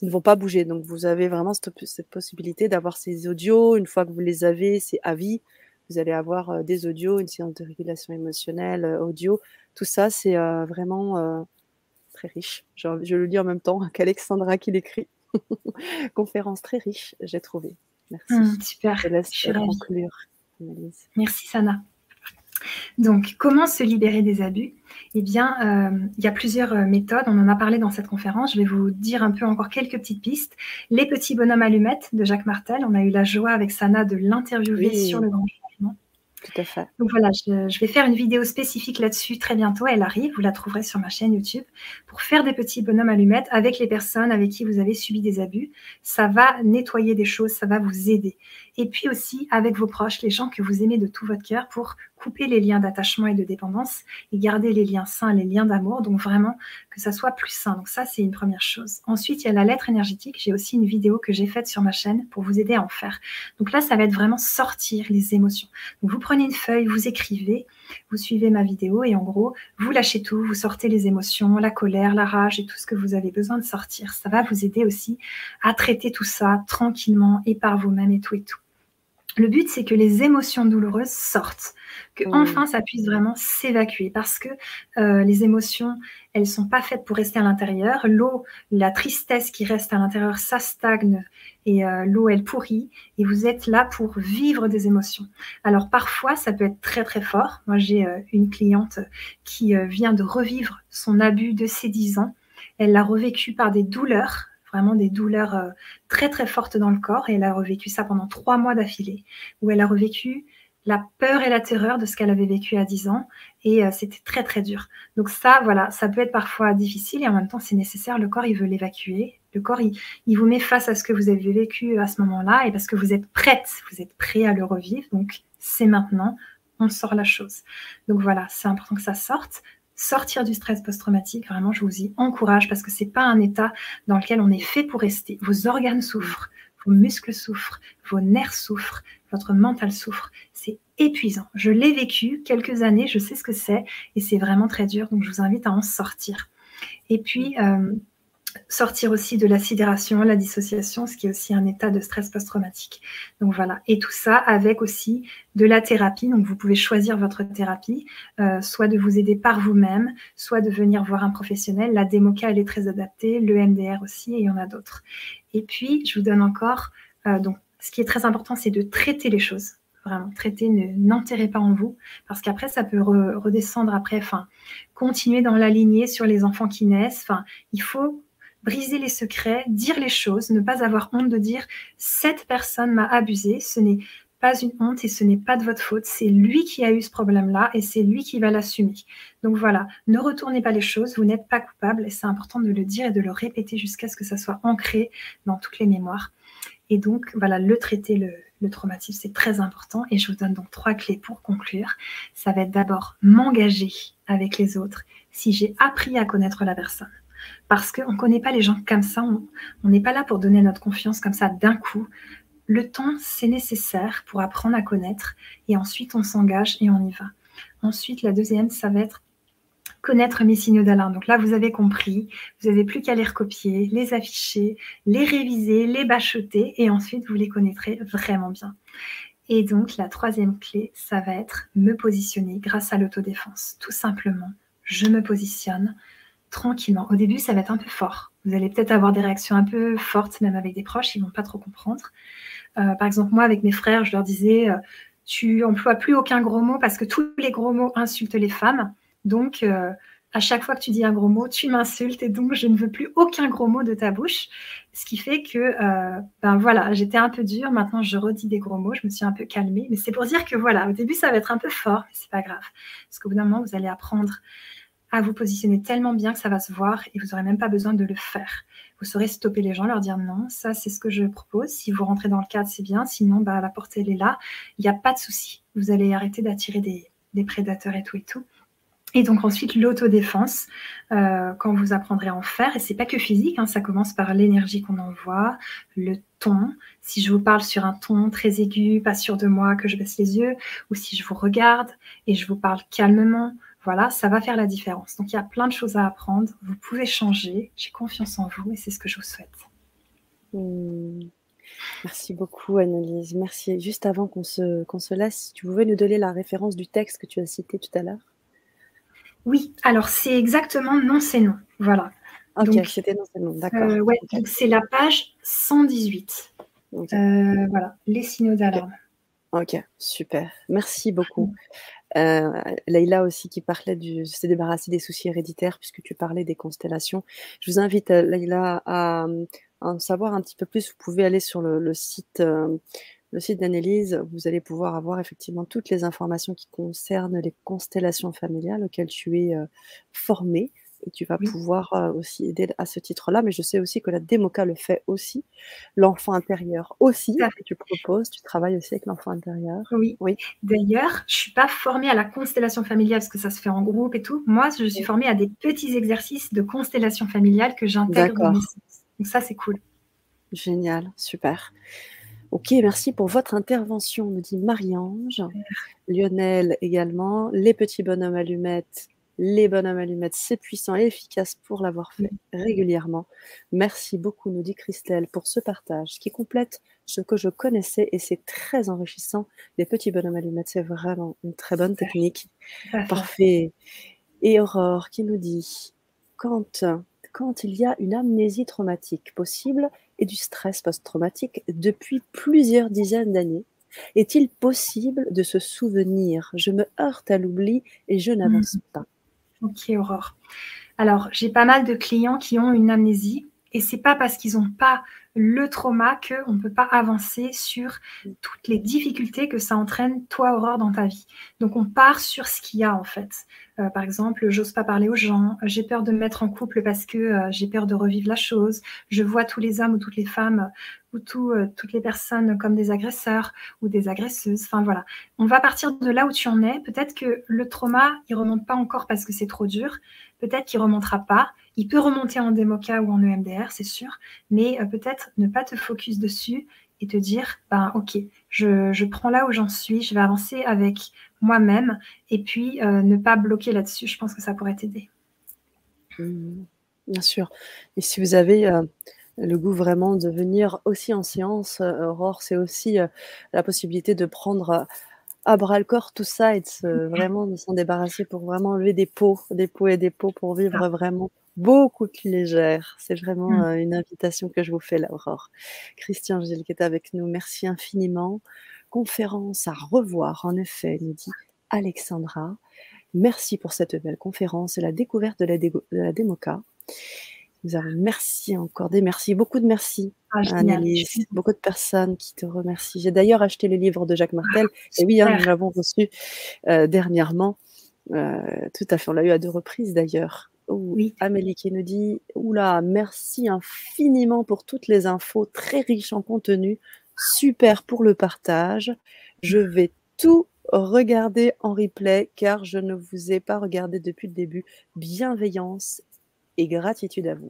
ne vont pas bouger. Donc vous avez vraiment cette, cette possibilité d'avoir ces audios. Une fois que vous les avez, c'est à vie. Vous allez avoir des audios, une séance de régulation émotionnelle, audio. Tout ça, c'est vraiment très riche. Je, le lis en même temps qu'Alexandra qui l'écrit. Conférence très riche, j'ai trouvé. Merci. Mmh, super. Je laisse conclure. Merci Sana. Donc, comment se libérer des abus? Eh bien, euh, il y a plusieurs méthodes. On en a parlé dans cette conférence. Je vais vous dire un peu encore quelques petites pistes. Les petits bonhommes allumettes de Jacques Martel. On a eu la joie avec Sana de l'interviewer sur le grand. Tout à fait. Donc voilà, je, vais faire une vidéo spécifique là-dessus très bientôt. Elle arrive, vous la trouverez sur ma chaîne YouTube pour faire des petits bonhommes allumettes avec les personnes avec qui vous avez subi des abus. Ça va nettoyer des choses, ça va vous aider et puis aussi avec vos proches, les gens que vous aimez de tout votre cœur pour couper les liens d'attachement et de dépendance et garder les liens sains, les liens d'amour, donc vraiment que ça soit plus sain. Donc ça, c'est une première chose. Ensuite, il y a la lettre énergétique. J'ai aussi une vidéo que j'ai faite sur ma chaîne pour vous aider à en faire. Donc là, ça va être vraiment sortir les émotions. Donc vous prenez une feuille, vous écrivez, vous suivez ma vidéo et en gros, vous lâchez tout, vous sortez les émotions, la colère, la rage et tout ce que vous avez besoin de sortir. Ça va vous aider aussi à traiter tout ça tranquillement et par vous-même et tout et tout. Le but, c'est que les émotions douloureuses sortent, que enfin ça puisse vraiment s'évacuer, parce que euh, les émotions, elles sont pas faites pour rester à l'intérieur. L'eau, la tristesse qui reste à l'intérieur, ça stagne et euh, l'eau, elle pourrit. Et vous êtes là pour vivre des émotions. Alors parfois, ça peut être très très fort. Moi, j'ai euh, une cliente qui vient de revivre son abus de ses 10 ans. Elle l'a revécu par des douleurs vraiment des douleurs euh, très très fortes dans le corps et elle a revécu ça pendant trois mois d'affilée, où elle a revécu la peur et la terreur de ce qu'elle avait vécu à 10 ans et euh, c'était très très dur. Donc ça, voilà, ça peut être parfois difficile et en même temps c'est nécessaire. Le corps, il veut l'évacuer. Le corps, il, vous met face à ce que vous avez vécu à ce moment-là et parce que vous êtes prête, vous êtes prêt à le revivre. Donc c'est maintenant, on sort la chose. Donc voilà, c'est important que ça sorte sortir du stress post-traumatique, vraiment, je vous y encourage parce que c'est pas un état dans lequel on est fait pour rester. Vos organes souffrent, vos muscles souffrent, vos nerfs souffrent, votre mental souffre. C'est épuisant. Je l'ai vécu quelques années, je sais ce que c'est et c'est vraiment très dur. Donc je vous invite à en sortir. Et puis, euh, sortir aussi de la sidération, la dissociation, ce qui est aussi un état de stress post-traumatique. Donc voilà, et tout ça avec aussi de la thérapie. Donc vous pouvez choisir votre thérapie, euh, soit de vous aider par vous-même, soit de venir voir un professionnel. La démoca, elle est très adaptée, le MDR aussi, et il y en a d'autres. Et puis, je vous donne encore, euh, donc ce qui est très important, c'est de traiter les choses. Vraiment, traiter, n'enterrez pas en vous, parce qu'après, ça peut redescendre après, enfin, continuer dans la lignée sur les enfants qui naissent. Enfin, il faut briser les secrets, dire les choses, ne pas avoir honte de dire cette personne m'a abusé, ce n'est pas une honte et ce n'est pas de votre faute, c'est lui qui a eu ce problème-là et c'est lui qui va l'assumer. Donc voilà, ne retournez pas les choses, vous n'êtes pas coupable et c'est important de le dire et de le répéter jusqu'à ce que ça soit ancré dans toutes les mémoires. Et donc voilà, le traiter, le, le traumatisme, c'est très important et je vous donne donc trois clés pour conclure. Ça va être d'abord m'engager avec les autres si j'ai appris à connaître la personne parce qu'on ne connaît pas les gens comme ça. On n'est pas là pour donner notre confiance comme ça d'un coup. Le temps, c'est nécessaire pour apprendre à connaître et ensuite on s'engage et on y va. Ensuite, la deuxième, ça va être connaître mes signaux d'alarme. Donc là, vous avez compris, vous n'avez plus qu'à les recopier, les afficher, les réviser, les bachoter et ensuite vous les connaîtrez vraiment bien. Et donc la troisième clé, ça va être me positionner grâce à l'autodéfense. Tout simplement, je me positionne, tranquillement. Au début, ça va être un peu fort. Vous allez peut-être avoir des réactions un peu fortes, même avec des proches, ils vont pas trop comprendre. Euh, par exemple, moi, avec mes frères, je leur disais, euh, tu emploies plus aucun gros mot parce que tous les gros mots insultent les femmes. Donc, euh, à chaque fois que tu dis un gros mot, tu m'insultes et donc je ne veux plus aucun gros mot de ta bouche. Ce qui fait que, ben voilà, j'étais un peu dure. Maintenant, je redis des gros mots. Je me suis un peu calmée. Mais c'est pour dire que voilà, au début, ça va être un peu fort, mais c'est pas grave. Parce qu'au bout d'un moment, vous allez apprendre à vous positionner tellement bien que ça va se voir et vous n'aurez même pas besoin de le faire. Vous saurez stopper les gens, leur dire non, ça c'est ce que je propose. Si vous rentrez dans le cadre, c'est bien. Sinon, bah, la porte, elle est là. Il n'y a pas de souci. Vous allez arrêter d'attirer des, prédateurs et tout et tout. Et donc ensuite, l'autodéfense, euh, quand vous apprendrez à en faire, et c'est pas que physique, hein, ça commence par l'énergie qu'on envoie, le ton. Si je vous parle sur un ton très aigu, pas sûr de moi, que je baisse les yeux, ou si je vous regarde et je vous parle calmement, voilà, ça va faire la différence. Donc il y a plein de choses à apprendre. Vous pouvez changer. J'ai confiance en vous et c'est ce que je vous souhaite. Hmm. Merci beaucoup, Annelise. Merci. Juste avant qu'on se, qu'on se laisse, tu pouvais nous donner la référence du texte que tu as cité tout à l'heure? Oui, alors c'est exactement non, c'est non. Voilà. Ok, c'était non, c'est non. D'accord. Euh, ouais, donc c'est la page 118. Euh, voilà, les signaux d'alarme. Ok, super. Merci beaucoup. Euh, Leïla aussi qui parlait du se débarrasser des soucis héréditaires puisque tu parlais des constellations. Je vous invite euh, Leïla à, en savoir un petit peu plus. Vous pouvez aller sur le, site euh, le site d'Annelise, vous allez pouvoir avoir effectivement toutes les informations qui concernent les constellations familiales auxquelles tu es formée et tu vas pouvoir aussi aider à ce titre-là. Mais je sais aussi que la démoca le fait aussi, l'enfant intérieur aussi, tu proposes, tu travailles aussi avec l'enfant intérieur. Oui. oui. D'ailleurs, je suis pas formée à la constellation familiale parce que ça se fait en groupe et tout. Moi, je suis formée à des petits exercices de constellation familiale que j'intègre. Donc ça, c'est cool. Génial, super. Ok, merci pour votre intervention, me dit Marie-Ange. Lionel également. Les petits bonhommes allumettes les bonhommes allumettes, c'est puissant et efficace pour l'avoir fait régulièrement. Merci beaucoup, nous dit Christelle, pour ce partage qui complète ce que je connaissais et c'est très enrichissant. Les petits bonhommes allumettes, c'est vraiment une très bonne technique. Parfait. Et Aurore qui nous dit quand, quand il y a une amnésie traumatique possible et du stress post-traumatique depuis plusieurs dizaines d'années, est-il possible de se souvenir? Je me heurte à l'oubli et je n'avance mmh. pas. Ok, Aurore. Alors, j'ai pas mal de clients qui ont une amnésie et c'est pas parce qu'ils n'ont pas le trauma qu'on ne peut pas avancer sur toutes les difficultés que ça entraîne, toi, Aurore, dans ta vie. Donc, on part sur ce qu'il y a, en fait. Euh, par exemple, j'ose pas parler aux gens, j'ai peur de me mettre en couple parce que euh, j'ai peur de revivre la chose, je vois tous les hommes ou toutes les femmes ou euh, toutes les personnes comme des agresseurs ou des agresseuses. Enfin, voilà. On va partir de là où tu en es. Peut-être que le trauma, il remonte pas encore parce que c'est trop dur. Peut-être qu'il remontera pas. Il peut remonter en démoca ou en EMDR, c'est sûr. Mais peut-être peut-être ne pas te focus dessus et te dire, ben, ok, je, prends là où j'en suis, je vais avancer avec moi-même et puis euh, ne pas bloquer là-dessus. Je pense que ça pourrait t'aider. Mmh. bien sûr. Et si vous avez euh, le goût vraiment de venir aussi en séance, euh, Aurore, c'est aussi la possibilité de prendre à bras le corps tout ça et de vraiment de s'en débarrasser pour vraiment enlever des pots, des pots et des pots pour vivre vraiment beaucoup plus légère. C'est vraiment mmh. une invitation que je vous fais, Aurore. Christian Gilles qui est avec nous, merci infiniment. Conférence à revoir, en effet, nous dit Alexandra. Merci pour cette belle conférence et la découverte de la, de la démoca. Nous avons merci encore, des merci, beaucoup de merci, ah, Annelise, beaucoup de personnes qui te remercient. J'ai d'ailleurs acheté le livre de Jacques Martel, et oui, hein, nous l'avons reçu euh, dernièrement. Euh, tout à fait, on l'a eu à deux reprises d'ailleurs oui. Amélie qui nous dit Oula, merci infiniment pour toutes les infos, très riches en contenu, super pour le partage. Je vais tout regarder en replay car je ne vous ai pas regardé depuis le début. Bienveillance et gratitude à vous.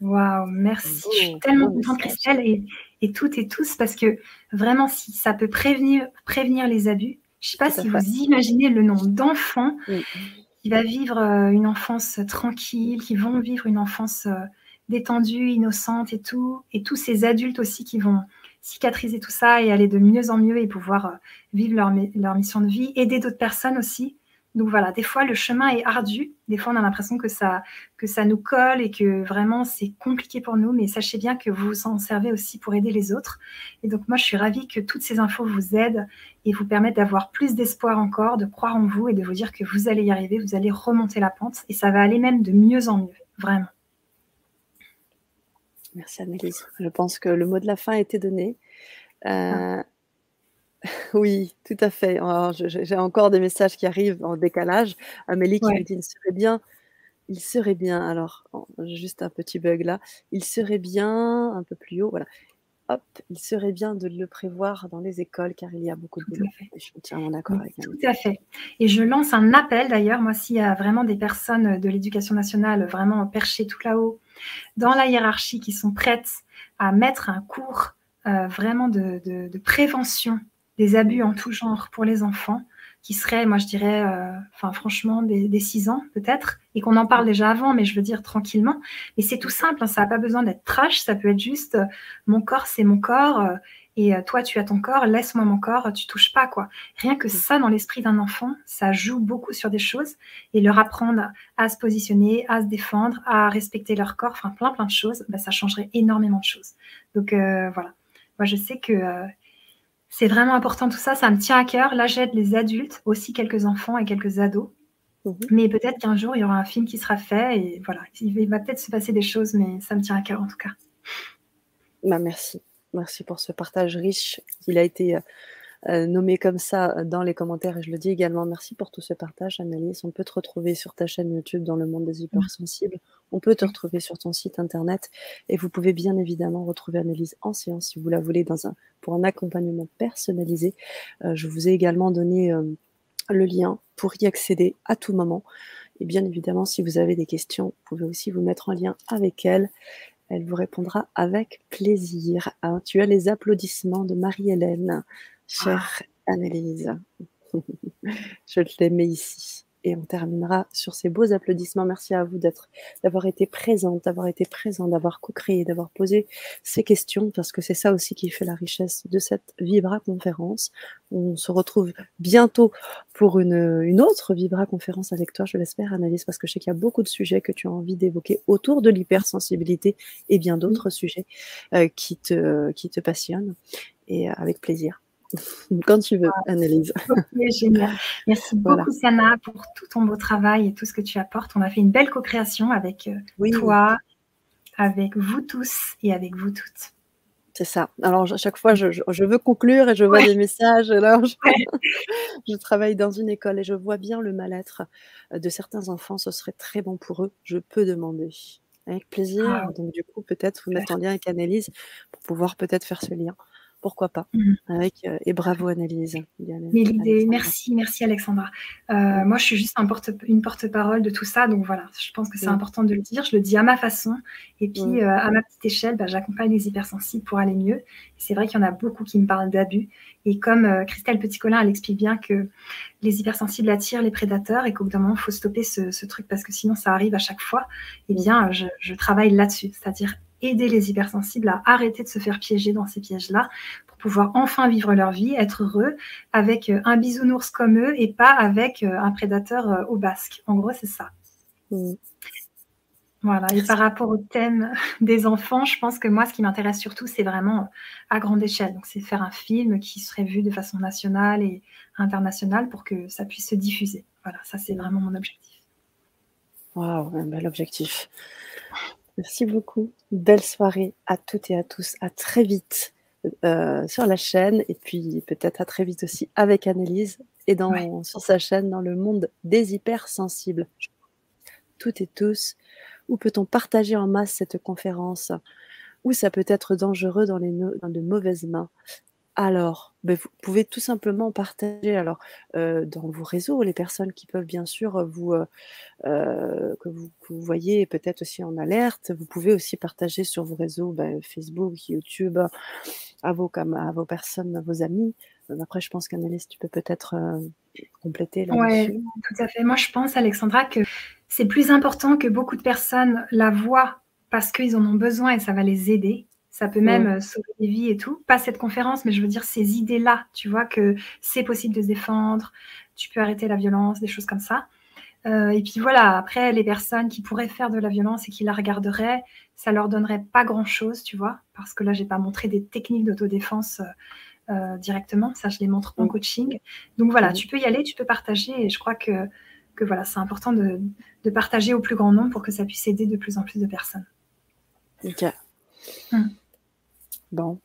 Waouh, merci. je suis tellement contente, Christelle, et, et, toutes et tous, parce que vraiment, si ça peut prévenir, prévenir les abus, je ne sais pas si vous imaginez le nombre d'enfants qui va vivre euh, une enfance tranquille, qui vont vivre une enfance euh, détendue, innocente et tout, et tous ces adultes aussi qui vont cicatriser tout ça et aller de mieux en mieux et pouvoir euh, vivre leur, leur mission de vie, aider d'autres personnes aussi donc voilà, des fois le chemin est ardu, des fois on a l'impression que ça, que ça nous colle et que vraiment c'est compliqué pour nous, mais sachez bien que vous vous en servez aussi pour aider les autres. Et donc moi je suis ravie que toutes ces infos vous aident et vous permettent d'avoir plus d'espoir encore, de croire en vous et de vous dire que vous allez y arriver, vous allez remonter la pente et ça va aller même de mieux en mieux, vraiment. Merci Annelise. Je pense que le mot de la fin a été donné. Euh, oui, tout à fait. j'ai encore des messages qui arrivent en décalage. Amélie qui me dit: «Il serait bien il serait bien» alors, juste un petit bug là. «Il serait bien» un peu plus haut, voilà. Hop, «il serait bien de le prévoir dans les écoles car il y a beaucoup de boulot» je suis entièrement d'accord avec Tout à fait et je lance un appel d'ailleurs, moi, s'il y a vraiment des personnes, de l'éducation nationale vraiment perchées tout là-haut, dans la hiérarchie, qui sont prêtes à mettre un cours, euh, vraiment de de prévention des abus en tout genre pour les enfants, qui seraient, moi je dirais, euh, enfin franchement, des, 6 ans peut-être, et qu'on en parle déjà avant, mais je veux dire tranquillement. Et c'est tout simple, hein, ça n'a pas besoin d'être trash, ça peut être juste, euh, mon corps c'est mon corps, euh, et toi tu as ton corps, laisse-moi mon corps, tu touches pas quoi. Rien que ça dans l'esprit d'un enfant, ça joue beaucoup sur des choses, et leur apprendre à se positionner, à se défendre, à respecter leur corps, enfin plein plein de choses, bah, ça changerait énormément de choses. Donc voilà. Moi, je sais que c'est vraiment important tout ça, ça me tient à cœur. Là, j'aide les adultes, aussi quelques enfants et quelques ados. Mhm. Mais peut-être qu'un jour, il y aura un film qui sera fait et voilà, il va peut-être se passer des choses, mais ça me tient à cœur en tout cas. Bah, merci. Merci pour ce partage riche. Il a été euh, euh, nommé comme ça euh, dans les commentaires et je le dis également. Merci pour tout ce partage, Annalise. On peut te retrouver sur ta chaîne YouTube dans le monde des hypersensibles. On peut te retrouver sur ton site internet et vous pouvez bien évidemment retrouver Annalise en séance si vous la voulez dans un, pour un accompagnement personnalisé. Euh, je vous ai également donné le lien pour y accéder à tout moment. Et bien évidemment, si vous avez des questions, vous pouvez aussi vous mettre en lien avec elle. Elle vous répondra avec plaisir. Ah, tu as les applaudissements de Marie-Hélène chère Annelise. Je les mets ici. Et on terminera sur ces beaux applaudissements. Merci à vous d'être, d'avoir été présente, d'avoir été présent, d'avoir co-créé, d'avoir posé ces questions, parce que c'est ça aussi qui fait la richesse de cette Vibra conférence. On se retrouve bientôt pour une, une autre Vibra conférence avec toi, je l'espère, Annelise, parce que je sais qu'il y a beaucoup de sujets que tu as envie d'évoquer autour de l'hypersensibilité et bien d'autres sujets euh, qui te, qui te passionnent. Et euh, avec plaisir. Quand tu veux, Annelise. génial. Merci beaucoup, Sana, pour tout ton beau travail et tout ce que tu apportes. On a fait une belle co-création avec euh, toi, avec vous tous et avec vous toutes. C'est ça. Alors, à chaque fois, je, veux conclure et je vois des messages. Alors, je, travaille dans une école et je vois bien le mal-être de certains enfants. Ce serait très bon pour eux. Je peux demander. Avec plaisir. Ah. Donc, du coup, peut-être vous mettre en lien avec Annelise pour pouvoir peut-être faire ce lien pourquoi pas mmh. avec, euh, Et bravo Annelise. Mais l'idée, merci, merci Alexandra. Euh, moi, je suis juste un porte, une porte-parole de tout ça, donc voilà, je pense que c'est important de le dire. Je le dis à ma façon, et puis euh, à ma petite échelle, bah, j'accompagne les hypersensibles pour aller mieux. C'est vrai qu'il y en a beaucoup qui me parlent d'abus, et comme Christelle Petit-Colin, elle explique bien que les hypersensibles attirent les prédateurs et qu'au bout d'un moment, il faut stopper ce, truc parce que sinon, ça arrive à chaque fois. Eh bien, je, je travaille là-dessus, c'est-à-dire aider les hypersensibles à arrêter de se faire piéger dans ces pièges-là pour pouvoir enfin vivre leur vie, être heureux avec euh, un bisounours comme eux et pas avec euh, un prédateur euh, au basque. En gros, c'est ça. Mmh. Voilà, et par rapport au thème des enfants, je pense que moi, ce qui m'intéresse surtout, c'est vraiment à grande échelle. Donc, c'est faire un film qui serait vu de façon nationale et internationale pour que ça puisse se diffuser. Voilà, ça, c'est vraiment mon objectif. Waouh, un bel objectif. Merci beaucoup. Belle soirée à toutes et à tous. À très vite euh, sur la chaîne et puis peut-être à très vite aussi avec Annelise et dans, sur sa chaîne dans le monde des hypersensibles. Toutes et tous, où peut-on partager en masse cette conférence? Où ça peut être dangereux dans, les dans de mauvaises mains? Alors, ben, vous pouvez tout simplement partager alors euh, dans vos réseaux les personnes qui peuvent bien sûr vous euh, euh, que, vous, voyez peut-être aussi en alerte. Vous pouvez aussi partager sur vos réseaux ben, Facebook, YouTube à vos à vos personnes, à vos amis. Après, je pense qu'Annelise, tu peux peut-être compléter là-dessus. Oui, tout à fait. Moi, je pense, Alexandra, que c'est plus important que beaucoup de personnes la voient parce qu'ils en ont besoin et ça va les aider ça peut même euh, sauver des vies et tout. Pas cette conférence, mais je veux dire ces idées-là, tu vois, que c'est possible de se défendre, tu peux arrêter la violence, des choses comme ça. Euh, et puis voilà, après, les personnes qui pourraient faire de la violence et qui la regarderaient, ça leur donnerait pas grand-chose, tu vois, parce que là, j'ai pas montré des techniques d'autodéfense euh, directement, ça, je les montre en coaching. Donc voilà, tu peux y aller, tu peux partager, et je crois que, que voilà, c'est important de, de, partager au plus grand nombre pour que ça puisse aider de plus en plus de personnes. Ok. Hum. Bon.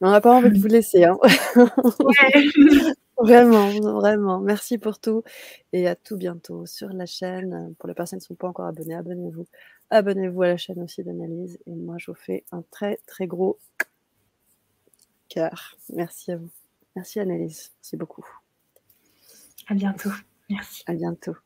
On n'a pas envie de vous laisser. Hein. vraiment, vraiment. Merci pour tout. Et à tout bientôt sur la chaîne. Pour les personnes qui ne sont pas encore abonnées, abonnez-vous. Abonnez-vous à la chaîne aussi d'analyse. Et moi, je vous fais un très, très gros cœur. Merci à vous. Merci Annelise. Merci beaucoup. À bientôt. Merci. À bientôt.